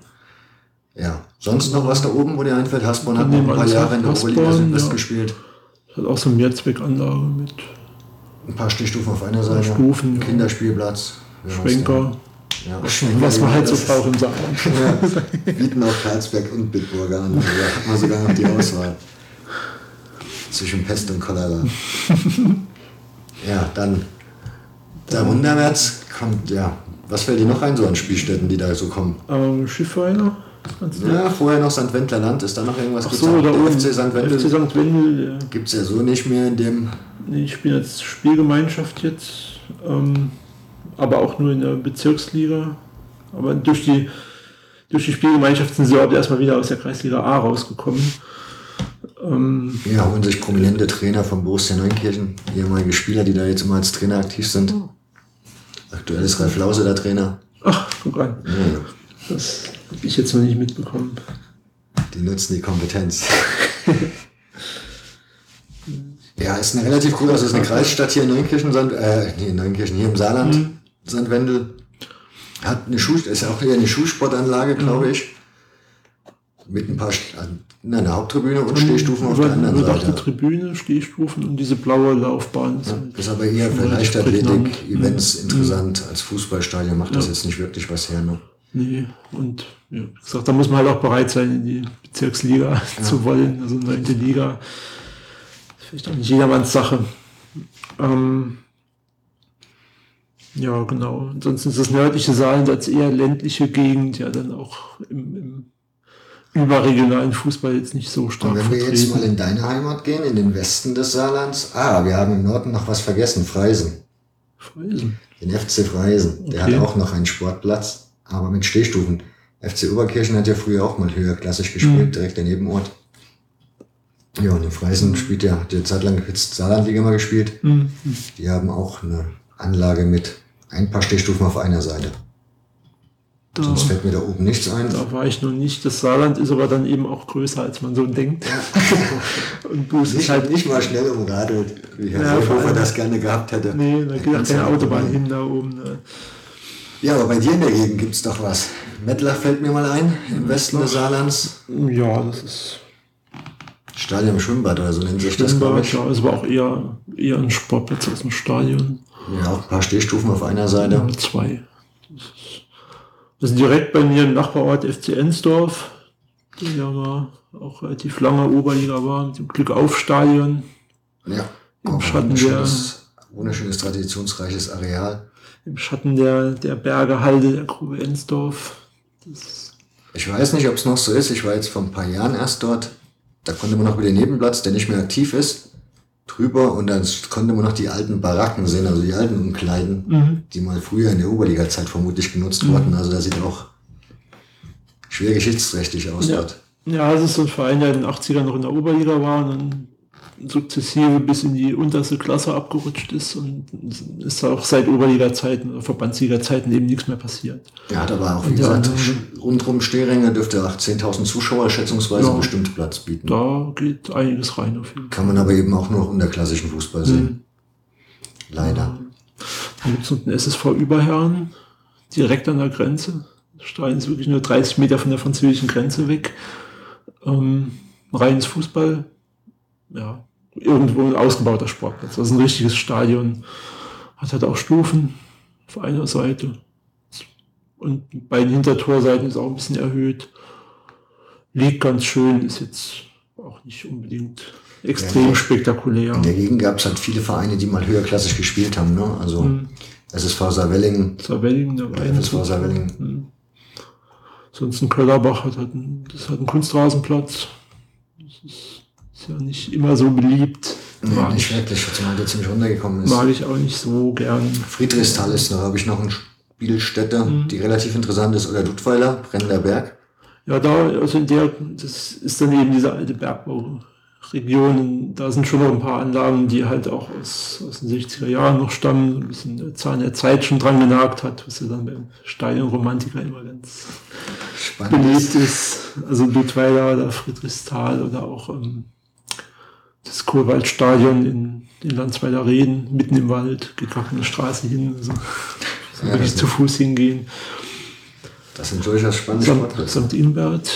ja. Sonst noch was da oben, wo dir einfällt? Hasborn hat noch Nehmen ein paar Jahre in der Oberliga Südwest ja. gespielt. Hat auch so eine Mehrzweckanlage mit Ein paar Stehstufen auf einer Seite. Stufen. Kinderspielplatz. Schwenker, Ja, was man halt so braucht im Saarland. Ja, bieten auch Karlsberg und Bitburger an. Da hat man sogar noch die Auswahl. Zwischen Pest und Cholera. Ja, dann darunterwärts kommt, ja, was fällt dir noch ein so an Spielstätten, die da so kommen? Aber Schiffweiner. Ja, vorher noch St. Wendler Land, ist da noch irgendwas? Ach so, da oben. FC St. Wendel FC St. Wendel, ja. gibt es ja so nicht mehr in dem. Nee, ich bin jetzt Spielgemeinschaft jetzt, ähm, aber auch nur in der Bezirksliga. Aber durch die, durch die Spielgemeinschaft sind sie überhaupt erstmal wieder aus der Kreisliga A rausgekommen. Ähm, Ja, holen sich prominente Trainer von Borussia Neunkirchen, ehemalige Spieler, die da jetzt immer als Trainer aktiv sind. Aktuell ist Ralf Lause der Trainer. ach, guck an, ja. Das habe ich jetzt noch nicht mitbekommen. Die nutzen die Kompetenz. ja, ist eine relativ cool, also ist eine Kreisstadt hier in Neunkirchen, Sand, äh, nee, in Neunkirchen, hier im Saarland, Mhm. St. Wendel. Hat eine Schuh, ist ja auch hier eine Schulsportanlage, Mhm. glaube ich. Mit ein paar, na, eine Haupttribüne und Stehstufen auf der anderen Seite. Tribüne, Stehstufen und diese blaue Laufbahn. Ja, ist aber eher für Relativ Leichtathletik, prägnant. Events interessant. Als Fußballstadion macht das jetzt nicht wirklich was her. Ne? Nee, und ja, wie gesagt, da muss man halt auch bereit sein, in die Bezirksliga zu wollen, also neunte Liga. Das ist vielleicht auch nicht jedermanns Sache. Ähm, ja, genau. Ansonsten ist das nördliche Saarland als eher ländliche Gegend ja dann auch im, im überregionalen Fußball jetzt nicht so stark Und wenn wir jetzt mal vertreten. in deine Heimat gehen, in den Westen des Saarlands. Ah, wir haben im Norden noch was vergessen, Freisen. Freisen. Den FC Freisen. Der Okay. hat auch noch einen Sportplatz, aber mit Stehstufen. FC Oberkirchen hat ja früher auch mal höherklassig gespielt, Mhm. direkt daneben Ort. Ja, und in Freisen spielt ja, hat ja zeitlang jetzt Saarlandliga mal gespielt. Mhm. Die haben auch eine Anlage mit ein paar Stehstufen auf einer Seite. Da, Sonst fällt mir da oben nichts ein. da war ich noch nicht. Das Saarland ist aber dann eben auch größer, als man so denkt. und Buß ist halt nicht mal schnell umradelt, wie Herr Ja, ja, allem- das gerne gehabt hätte. Nee, da geht auch keine Autobahn hin da oben. Ne. Ja, aber bei dir in der Gegend gibt's doch was. Mettlach fällt mir mal ein, im Westen des Saarlands. Ja, das ist Stadion im Schwimmbad oder so nennt sich das, glaube Schwimmbad, ich. ja, ist aber auch eher, eher ein Sportplatz als ein Stadion. Ja, auch ein paar Stehstufen auf einer Seite. Oder zwei. Das ist, direkt bei mir im Nachbarort FC Ensdorf, der ja mal auch relativ lange Oberliga war, mit dem Glückauf-Stadion. Ja, Im Schatten der- wunderschönes, wunderschönes, traditionsreiches Areal. Im Schatten der, der Berge Halde der Grube Ensdorf. Das, Ich weiß nicht, ob es noch so ist. Ich war jetzt vor ein paar Jahren erst dort. Da konnte man noch über den Nebenplatz, der nicht mehr aktiv ist, drüber und dann konnte man noch die alten Baracken sehen, also die alten Umkleiden, Mhm. die mal früher in der Oberliga-Zeit vermutlich genutzt wurden. Also da sieht auch schwer geschichtsträchtig aus Ja. dort. Ja, es ist so ein Verein, der in den 80ern noch in der Oberliga war und dann sukzessive bis in die unterste Klasse abgerutscht ist und ist auch seit Oberliga-Zeiten oder Verbandsliga-Zeiten eben nichts mehr passiert. Er hat aber auch, wie Und gesagt, ja, rundrum Stehringe dürfte auch 10.000 Zuschauer schätzungsweise Ja. bestimmt Platz bieten. Da geht einiges rein auf jeden Fall. Kann man aber eben auch nur unter klassischen Fußball sehen. Leider. Dann gibt es noch den SSV Überherren, direkt an der Grenze. Der Stein ist wirklich nur 30 Meter von der französischen Grenze weg. Ähm, reines Fußball, ja, irgendwo ein ausgebauter Sportplatz. Das ist ein richtiges Stadion. Hat halt auch Stufen auf einer Seite. Und bei den Hintertorseiten ist auch ein bisschen erhöht. Liegt ganz schön, ist jetzt auch nicht unbedingt extrem Ja. spektakulär. In der Gegend gab es halt viele Vereine, die mal höherklassig gespielt haben. Ne? Also SSV Saarwellingen, Saarwellingen, Wein. FSV Saarwellingen. Sonst ein Köllerbach hat halt einen, das hat einen Kunstrasenplatz. Das ist ja nicht immer so beliebt. Nee, Mag, nicht ich, wirklich, zumal der ziemlich runtergekommen ist. mag ich auch nicht so gern. Friedrichsthal ist noch, habe ich noch eine Spielstätte, Mhm. die relativ interessant ist. Oder Duttweiler, Brennender Berg. Ja, da, also in der, das ist dann eben diese alte Bergbau Regionen, da sind schon noch ein paar Anlagen, die halt auch aus, aus den 60er Jahren noch stammen, ein bisschen der Zahn der Zeit schon dran genagt hat, was ja dann beim Stadionromantiker immer ganz Spannend. beliebt ist. Also Ludweiler oder Friedrichsthal oder auch ähm, das Kohlwaldstadion in, in Landsweiler Reden, mitten im Wald, geht gar keine Straße hin, also ja, wirklich zu Fuß hingehen. Das sind durchaus spannende St. St. Ingbert.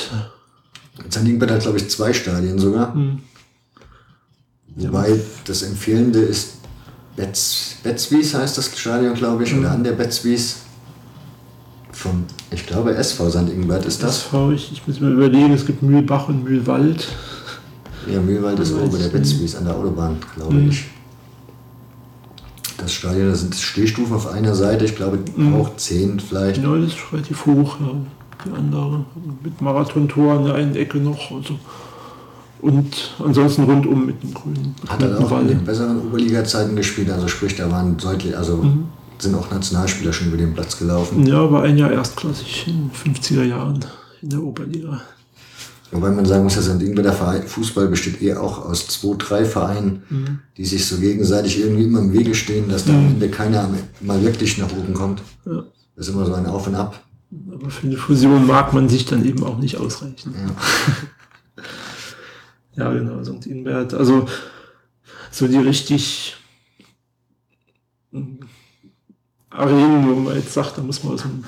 St. Ingbert hat, glaube ich, zwei Stadien sogar. Hm. Wobei das Empfehlende ist Betz, Betzwies heißt das Stadion, glaube ich, mhm. oder an der Betzwies. Vom, ich glaube, SV St. Ingbert ist das. SV, ich, ich muss mir überlegen, es gibt Mühlbach und Mühlwald. Ja, Mühlwald ist oben der Betzwies an der Autobahn, glaube mhm. ich. Das Stadion, da sind Stehstufen auf einer Seite, ich glaube mhm. auch zehn vielleicht. Ja, das ist relativ hoch, ja. Die andere mit Marathontor an der einen Ecke noch. Also und ansonsten rundum mit dem grünen. Hat er auch in den besseren Oberliga-Zeiten gespielt, also sprich, da waren deutlich, also mhm. sind auch Nationalspieler schon über den Platz gelaufen. Ja, war ein Jahr erstklassig in den 50er Jahren in der Oberliga. Wobei man sagen muss, der Verein, Fußball besteht eher auch aus zwei, drei Vereinen, mhm. die sich so gegenseitig irgendwie immer im Wege stehen, dass da mhm. am Ende keiner mal wirklich nach oben kommt. Ja. Das ist immer so ein Auf und Ab. Aber für eine Fusion mag man sich dann eben auch nicht ausreichen. Ja. Ja, genau, St. Inbert. Also so die richtig hm, Arenen, wo man jetzt sagt, da muss man aus dem,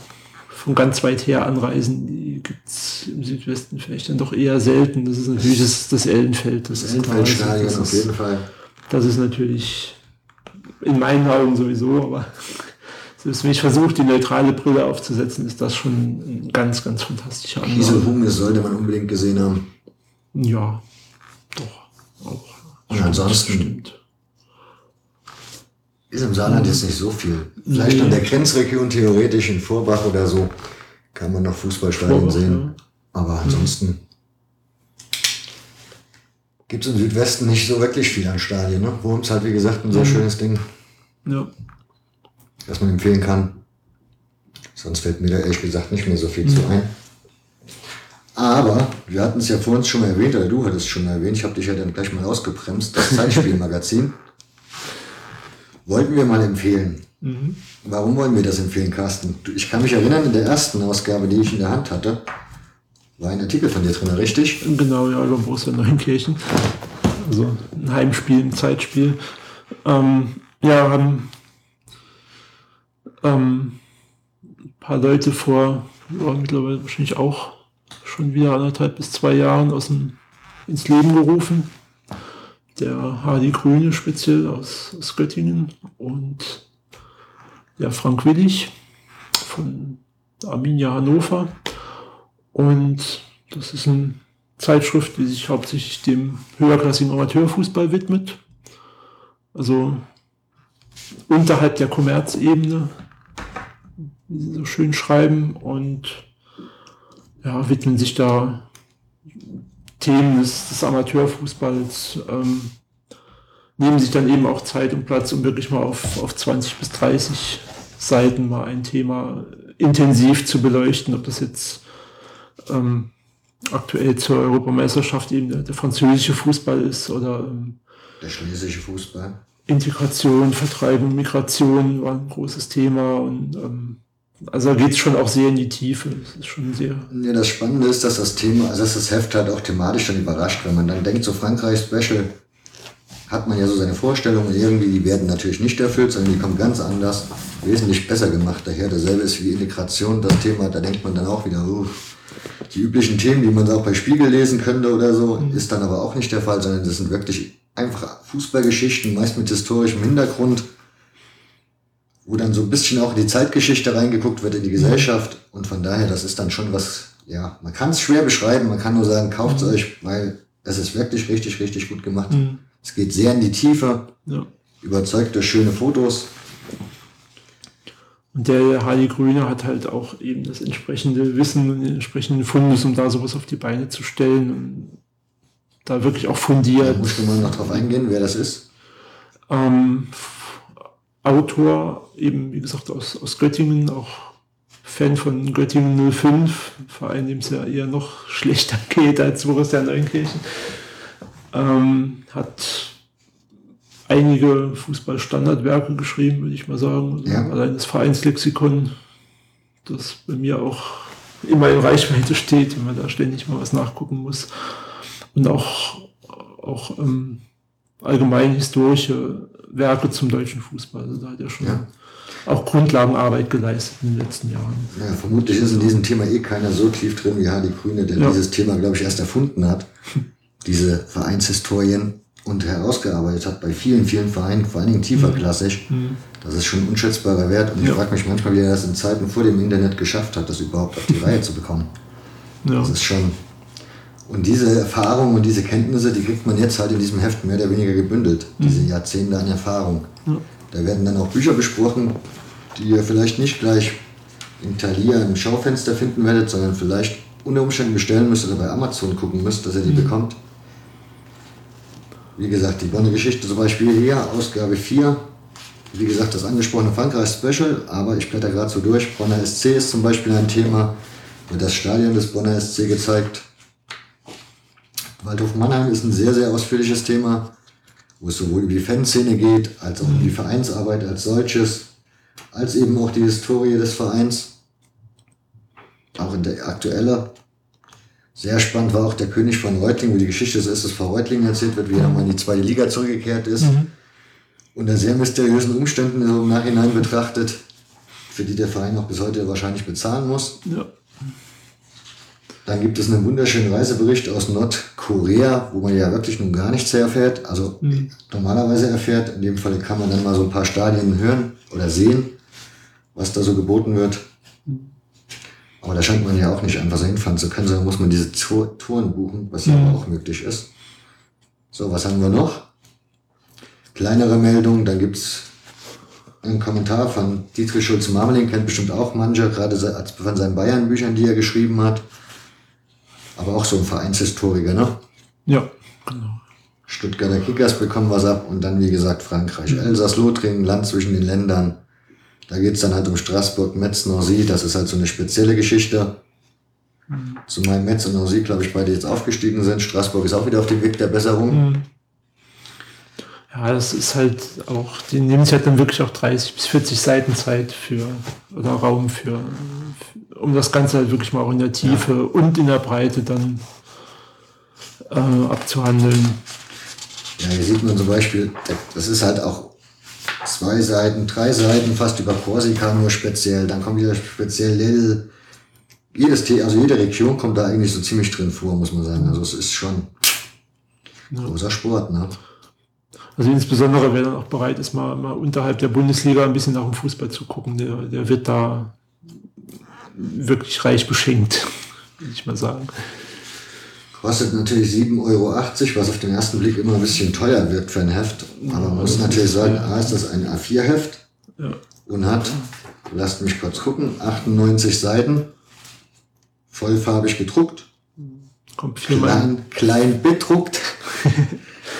von ganz weit her anreisen, die gibt es im Südwesten vielleicht dann doch eher selten. Das ist natürlich das, das Ellenfeld. Das, das Ellenfeldstadion auf jeden Fall. Das ist natürlich in meinen Augen sowieso, aber selbst wenn ich versuche, die neutrale Brille aufzusetzen, ist das schon ein ganz, ganz fantastischer Anlauf. Diese Hunde sollte man unbedingt gesehen haben. Ja, doch, auch. Und ansonsten ist im Saarland jetzt nicht so viel. Vielleicht nee. an der Grenzregion theoretisch in Vorbach oder so kann man noch Fußballstadien sehen. Aber ansonsten gibt es im Südwesten nicht so wirklich viel an Stadien. Ne? Worms halt, wie gesagt, ein sehr mhm. schönes Ding. Ja. Das man empfehlen kann. Sonst fällt mir da ehrlich gesagt nicht mehr so viel mhm. zu ein. Aber wir hatten es ja vor uns schon mal erwähnt, oder du hattest es schon mal erwähnt, ich habe dich ja dann gleich mal ausgebremst, das Zeitspielmagazin. Wollten wir mal empfehlen. Mhm. Warum wollen wir das empfehlen, Carsten? Ich kann mich erinnern, in der ersten Ausgabe, die ich in der Hand hatte, war ein Artikel von dir drin, richtig? Genau, ja, über Borussia Neunkirchen. Also ein Heimspiel, ein Zeitspiel. Ähm, ja, haben ähm, ein paar Leute vor, ja, mittlerweile wahrscheinlich auch schon wieder anderthalb bis zwei Jahren aus dem, ins Leben gerufen. Der Hardy Grüne speziell aus, aus Göttingen und der Frank Willig von Arminia Hannover. Und das ist eine Zeitschrift, die sich hauptsächlich dem höherklassigen Amateurfußball widmet. Also unterhalb der Kommerzebene, wie sie so schön schreiben. Und ja, widmen sich da Themen des, des Amateurfußballs, ähm, nehmen sich dann eben auch Zeit und Platz, um wirklich mal auf, auf 20 bis 30 Seiten mal ein Thema intensiv zu beleuchten, ob das jetzt ähm, aktuell zur Europameisterschaft eben der, der französische Fußball ist oder ähm, der schlesische Fußball. Integration, Vertreibung, Migration war ein großes Thema und ähm, also da geht es schon auch sehr in die Tiefe. Das ist schon sehr. Ja, das Spannende ist, dass das Thema, also dass das Heft halt auch thematisch dann überrascht, wenn man dann denkt, so Frankreich Special hat man ja so seine Vorstellungen, irgendwie, die werden natürlich nicht erfüllt, sondern die kommen ganz anders, wesentlich besser gemacht daher. Dasselbe ist wie Integration, das Thema, da denkt man dann auch wieder, uh, die üblichen Themen, die man auch bei Spiegel lesen könnte oder so, mhm. ist dann aber auch nicht der Fall, sondern das sind wirklich einfach Fußballgeschichten, meist mit historischem Hintergrund wo dann so ein bisschen auch in die Zeitgeschichte reingeguckt wird, in die Gesellschaft. Und von daher, das ist dann schon was, ja, man kann es schwer beschreiben, man kann nur sagen, kauft es mhm. euch, weil es ist wirklich richtig, richtig gut gemacht. Mhm. Es geht sehr in die Tiefe, ja. überzeugt durch schöne Fotos. Und der Harley Grüne hat halt auch eben das entsprechende Wissen und den entsprechenden Fundus, um da sowas auf die Beine zu stellen und da wirklich auch fundiert. Da musst du mal noch drauf eingehen, wer das ist. Ähm, Autor, eben wie gesagt aus, aus Göttingen, auch Fan von Göttingen 05, Verein, dem es ja eher noch schlechter geht als Borussia Neunkirchen. Ähm, hat einige Fußballstandardwerke geschrieben, würde ich mal sagen. Also ja. Allein das Vereinslexikon, das bei mir auch immer in Reichweite steht, wenn man da ständig mal was nachgucken muss. Und auch, auch ähm, allgemein historische Werke zum deutschen Fußball. Also da hat er schon ja. auch Grundlagenarbeit geleistet in den letzten Jahren. Ja, vermutlich ist in diesem Thema eh keiner so tief drin wie Hardy Grüne, der ja. dieses Thema, glaube ich, erst erfunden hat. Diese Vereinshistorien und herausgearbeitet hat bei vielen, vielen Vereinen, vor allen Dingen tieferklassig. Mhm. mhm. Das ist schon ein unschätzbarer Wert und ich frage mich manchmal, wie er das in Zeiten vor dem Internet geschafft hat, das überhaupt auf die Reihe zu bekommen. Das ist schon. Und diese Erfahrung und diese Kenntnisse, die kriegt man jetzt halt in diesem Heft mehr oder weniger gebündelt, mhm. diese Jahrzehnte an Erfahrung. Ja. Da werden dann auch Bücher besprochen, die ihr vielleicht nicht gleich in Thalia im Schaufenster finden werdet, sondern vielleicht unter Umständen bestellen müsst oder bei Amazon gucken müsst, dass ihr die mhm. bekommt. Wie gesagt, die Bonner Geschichte zum Beispiel hier, Ausgabe 4. Wie gesagt, das angesprochene Frankreich-Special, aber ich blätter gerade so durch. Bonner SC ist zum Beispiel ein Thema, wird das Stadion des Bonner SC gezeigt. Waldhof Mannheim ist ein sehr, sehr ausführliches Thema, wo es sowohl um die Fanszene geht, als auch um die Vereinsarbeit als solches, als eben auch die Historie des Vereins. Auch in der aktuelle sehr spannend war auch der König von Reutling, wo die Geschichte des SSV Reutling erzählt wird, wie er mal in die zweite Liga zurückgekehrt ist. Mhm. Unter sehr mysteriösen Umständen im Nachhinein betrachtet, für die der Verein auch bis heute wahrscheinlich bezahlen muss. Ja. Dann gibt es einen wunderschönen Reisebericht aus Nordkorea, wo man ja wirklich nun gar nichts erfährt. Also mhm. normalerweise erfährt. In dem Fall kann man dann mal so ein paar Stadien hören oder sehen, was da so geboten wird. Aber da scheint man ja auch nicht einfach so hinfahren zu können, sondern muss man diese Touren buchen, was ja mhm. auch möglich ist. So, was haben wir noch? Kleinere Meldungen, dann gibt's einen Kommentar von Dietrich Schulz-Marmeling, kennt bestimmt auch manche, gerade von seinen Bayern-Büchern, die er geschrieben hat. Aber auch so ein Vereinshistoriker, ne? Ja, genau. Stuttgarter Kickers bekommen was ab und dann, wie gesagt, Frankreich. Mhm. Elsass-Lothringen, Land zwischen den Ländern. Da geht es dann halt um Straßburg, Metz, Nancy. Das ist halt so eine spezielle Geschichte. Mhm. Zumal Metz und Nancy, glaube ich, beide jetzt aufgestiegen sind. Straßburg ist auch wieder auf dem Weg der Besserung. Mhm. Ja, das ist halt auch, die nehmen sich halt dann wirklich auch 30 bis 40 Seiten Zeit für, oder Raum für, um das Ganze halt wirklich mal auch in der Tiefe ja. und in der Breite dann äh, abzuhandeln. Ja, hier sieht man zum Beispiel, das ist halt auch zwei Seiten, drei Seiten fast über Korsika nur speziell. Dann kommt wieder speziell Lille. Jedes T, also jede Region kommt da eigentlich so ziemlich drin vor, muss man sagen. Also es ist schon ja. großer Sport, ne? Also insbesondere wer dann auch bereit ist, mal, mal unterhalb der Bundesliga ein bisschen nach dem Fußball zu gucken, der, der wird da wirklich reich beschenkt, würde ich mal sagen. Kostet natürlich 7,80 Euro, was auf den ersten Blick immer ein bisschen teuer wirkt für ein Heft. Aber man muss natürlich sagen, A ist das ein A4-Heft ja. und hat, lasst mich kurz gucken, 98 Seiten, vollfarbig gedruckt. Kommt viermal. Klein, klein bedruckt.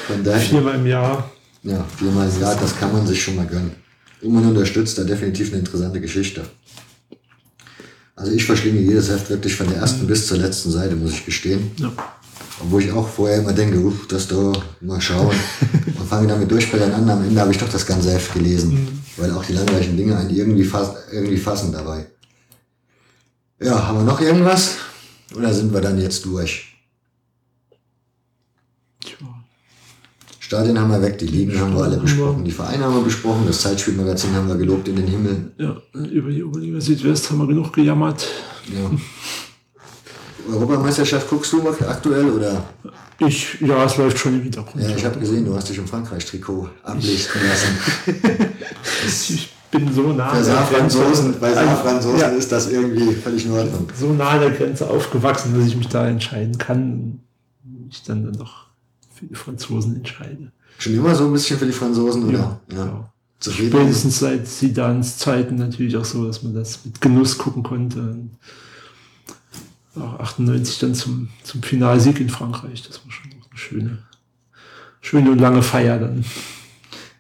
Von daher, viermal im Jahr. Ja, viermal im Jahr, das kann man sich schon mal gönnen. Immerhin unterstützt da definitiv eine interessante Geschichte. Also ich verschlinge jedes Heft wirklich von der ersten mhm. bis zur letzten Seite, muss ich gestehen. Ja. Obwohl ich auch vorher immer denke, uh, das da, mal schauen. und fange damit durchblättern an. Am Ende habe ich doch das ganze Heft gelesen. Mhm. Weil auch die langweiligen Dinge einen irgendwie, fass, irgendwie fassen dabei. Ja, haben wir noch irgendwas? Oder sind wir dann jetzt durch? Stadien haben wir weg, die Ligen haben wir alle besprochen, die Vereine haben wir besprochen, das Zeitspielmagazin haben wir gelobt in den Himmel. Ja, über die Oberliga Südwest haben wir genug gejammert. Ja. Europameisterschaft guckst du aktuell oder? Ich, ja, es läuft schon im Hintergrund. Ja, ich habe gesehen, du hast dich im Frankreich-Trikot ablichten lassen. ich bin so nah an der Franzosen, Bei Franzosen ja. ist das irgendwie völlig in Ordnung. So nah an der Grenze aufgewachsen, dass ich mich da entscheiden kann. Ich dann, dann doch für die Franzosen entscheide. Schon immer so ein bisschen für die Franzosen, oder? Ja. ja. Spätestens seit Sidans Zeiten natürlich auch so, dass man das mit Genuss gucken konnte. Auch 98 dann zum, zum Finalsieg in Frankreich. Das war schon eine schöne, schöne und lange Feier dann.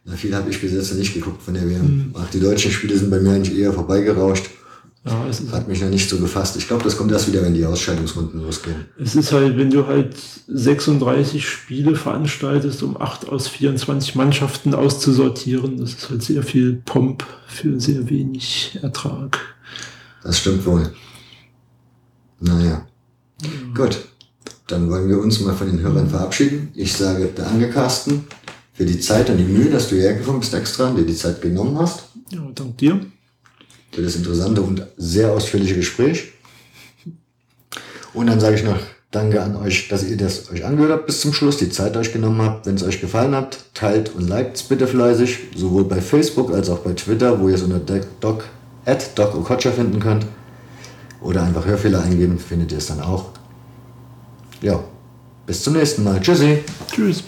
Na, viel habe ich bis jetzt nicht geguckt von der WM. Mhm. Ach, die deutschen Spiele sind bei mir eigentlich eher vorbeigerauscht. Ja, es ist Hat mich noch nicht so gefasst. Ich glaube, das kommt erst wieder, wenn die Ausscheidungsrunden losgehen. Es ist halt, wenn du halt 36 Spiele veranstaltest, um 8 aus 24 Mannschaften auszusortieren, das ist halt sehr viel Pomp für sehr wenig Ertrag. Das stimmt wohl. Naja. Gut. Dann wollen wir uns mal von den Hörern verabschieden. Ich sage danke, Carsten, für die Zeit und die Mühe, dass du hergekommen bist extra und dir die Zeit genommen hast. Ja, dank dir. Für das interessante und sehr ausführliche Gespräch. Und dann sage ich noch Danke an euch, dass ihr das euch angehört habt bis zum Schluss, die Zeit euch genommen habt. Wenn es euch gefallen hat, teilt und liked es bitte fleißig, sowohl bei Facebook als auch bei Twitter, wo ihr es unter doc, at doc Okocha finden könnt. Oder einfach Hörfehler eingeben, findet ihr es dann auch. Ja, bis zum nächsten Mal. Tschüssi. Tschüss.